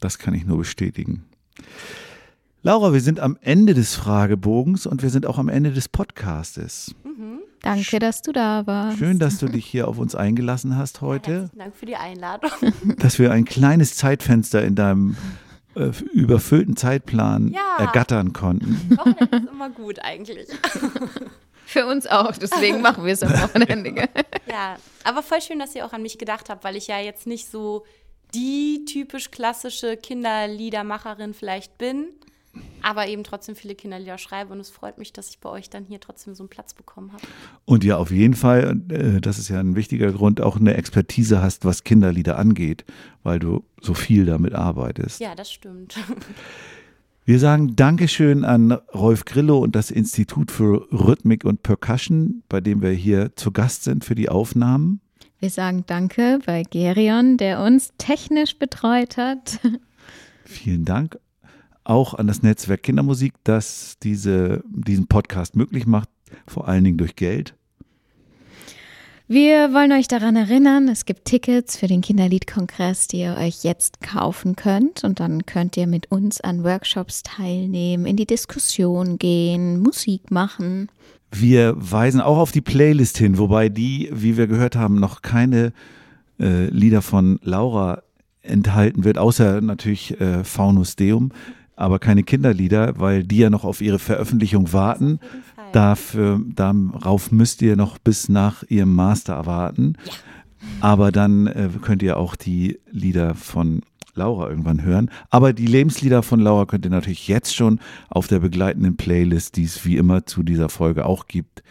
Das kann ich nur bestätigen. Laura, wir sind am Ende des Fragebogens und wir sind auch am Ende des Podcastes. Danke, dass du da warst. Schön, dass du dich hier auf uns eingelassen hast heute, Herzlichen Dank für die Einladung. [laughs] dass wir ein kleines Zeitfenster in deinem äh, überfüllten Zeitplan Ja. ergattern konnten. Wochenende ist immer gut eigentlich. [laughs] Für uns auch, deswegen machen wir es am Wochenende. [laughs] Ja, aber voll schön, dass ihr auch an mich gedacht habt, weil ich ja jetzt nicht so die typisch klassische Kinderliedermacherin vielleicht bin, aber eben trotzdem viele Kinderlieder schreibe und es freut mich, dass ich bei euch dann hier trotzdem so einen Platz bekommen habe. Und ja, auf jeden Fall, äh, das ist ja ein wichtiger Grund, auch eine Expertise hast, was Kinderlieder angeht, weil du so viel damit arbeitest. Ja, das stimmt. [laughs] Wir sagen Dankeschön an Rolf Grillo und das Institut für Rhythmik und Percussion, bei dem wir hier zu Gast sind für die Aufnahmen. Wir sagen Danke bei Gerion, der uns technisch betreut hat. Vielen Dank auch an das Netzwerk Kindermusik, das diese, diesen Podcast möglich macht, vor allen Dingen durch Geld. Wir wollen euch daran erinnern, es gibt Tickets für den Kinderliedkongress, die ihr euch jetzt kaufen könnt. Und dann könnt ihr mit uns an Workshops teilnehmen, in die Diskussion gehen, Musik machen. Wir weisen auch auf die Playlist hin, wobei die, wie wir gehört haben, noch keine äh, Lieder von Laura enthalten wird, außer natürlich äh, Faunus Deum, aber keine Kinderlieder, weil die ja noch auf ihre Veröffentlichung warten. Dafür, darauf müsst ihr noch bis nach ihrem Master warten. Aber dann äh, könnt ihr auch die Lieder von Laura irgendwann hören. Aber die Lebenslieder von Laura könnt ihr natürlich jetzt schon auf der begleitenden Playlist, die es wie immer zu dieser Folge auch gibt,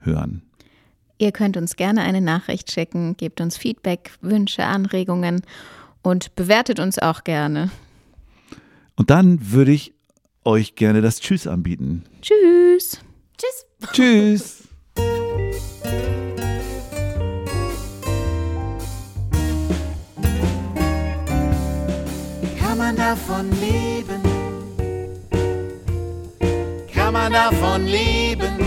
hören. Ihr könnt uns gerne eine Nachricht schicken, gebt uns Feedback, Wünsche, Anregungen und bewertet uns auch gerne. Und dann würde ich euch gerne das Tschüss anbieten. Tschüss! Tschüss. Tschüss! Kann man davon leben? Kann man davon leben?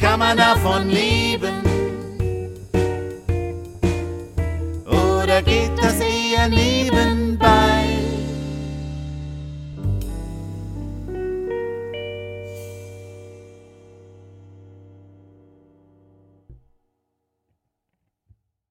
Kann man davon leben? Oder geht das eher nebenbei?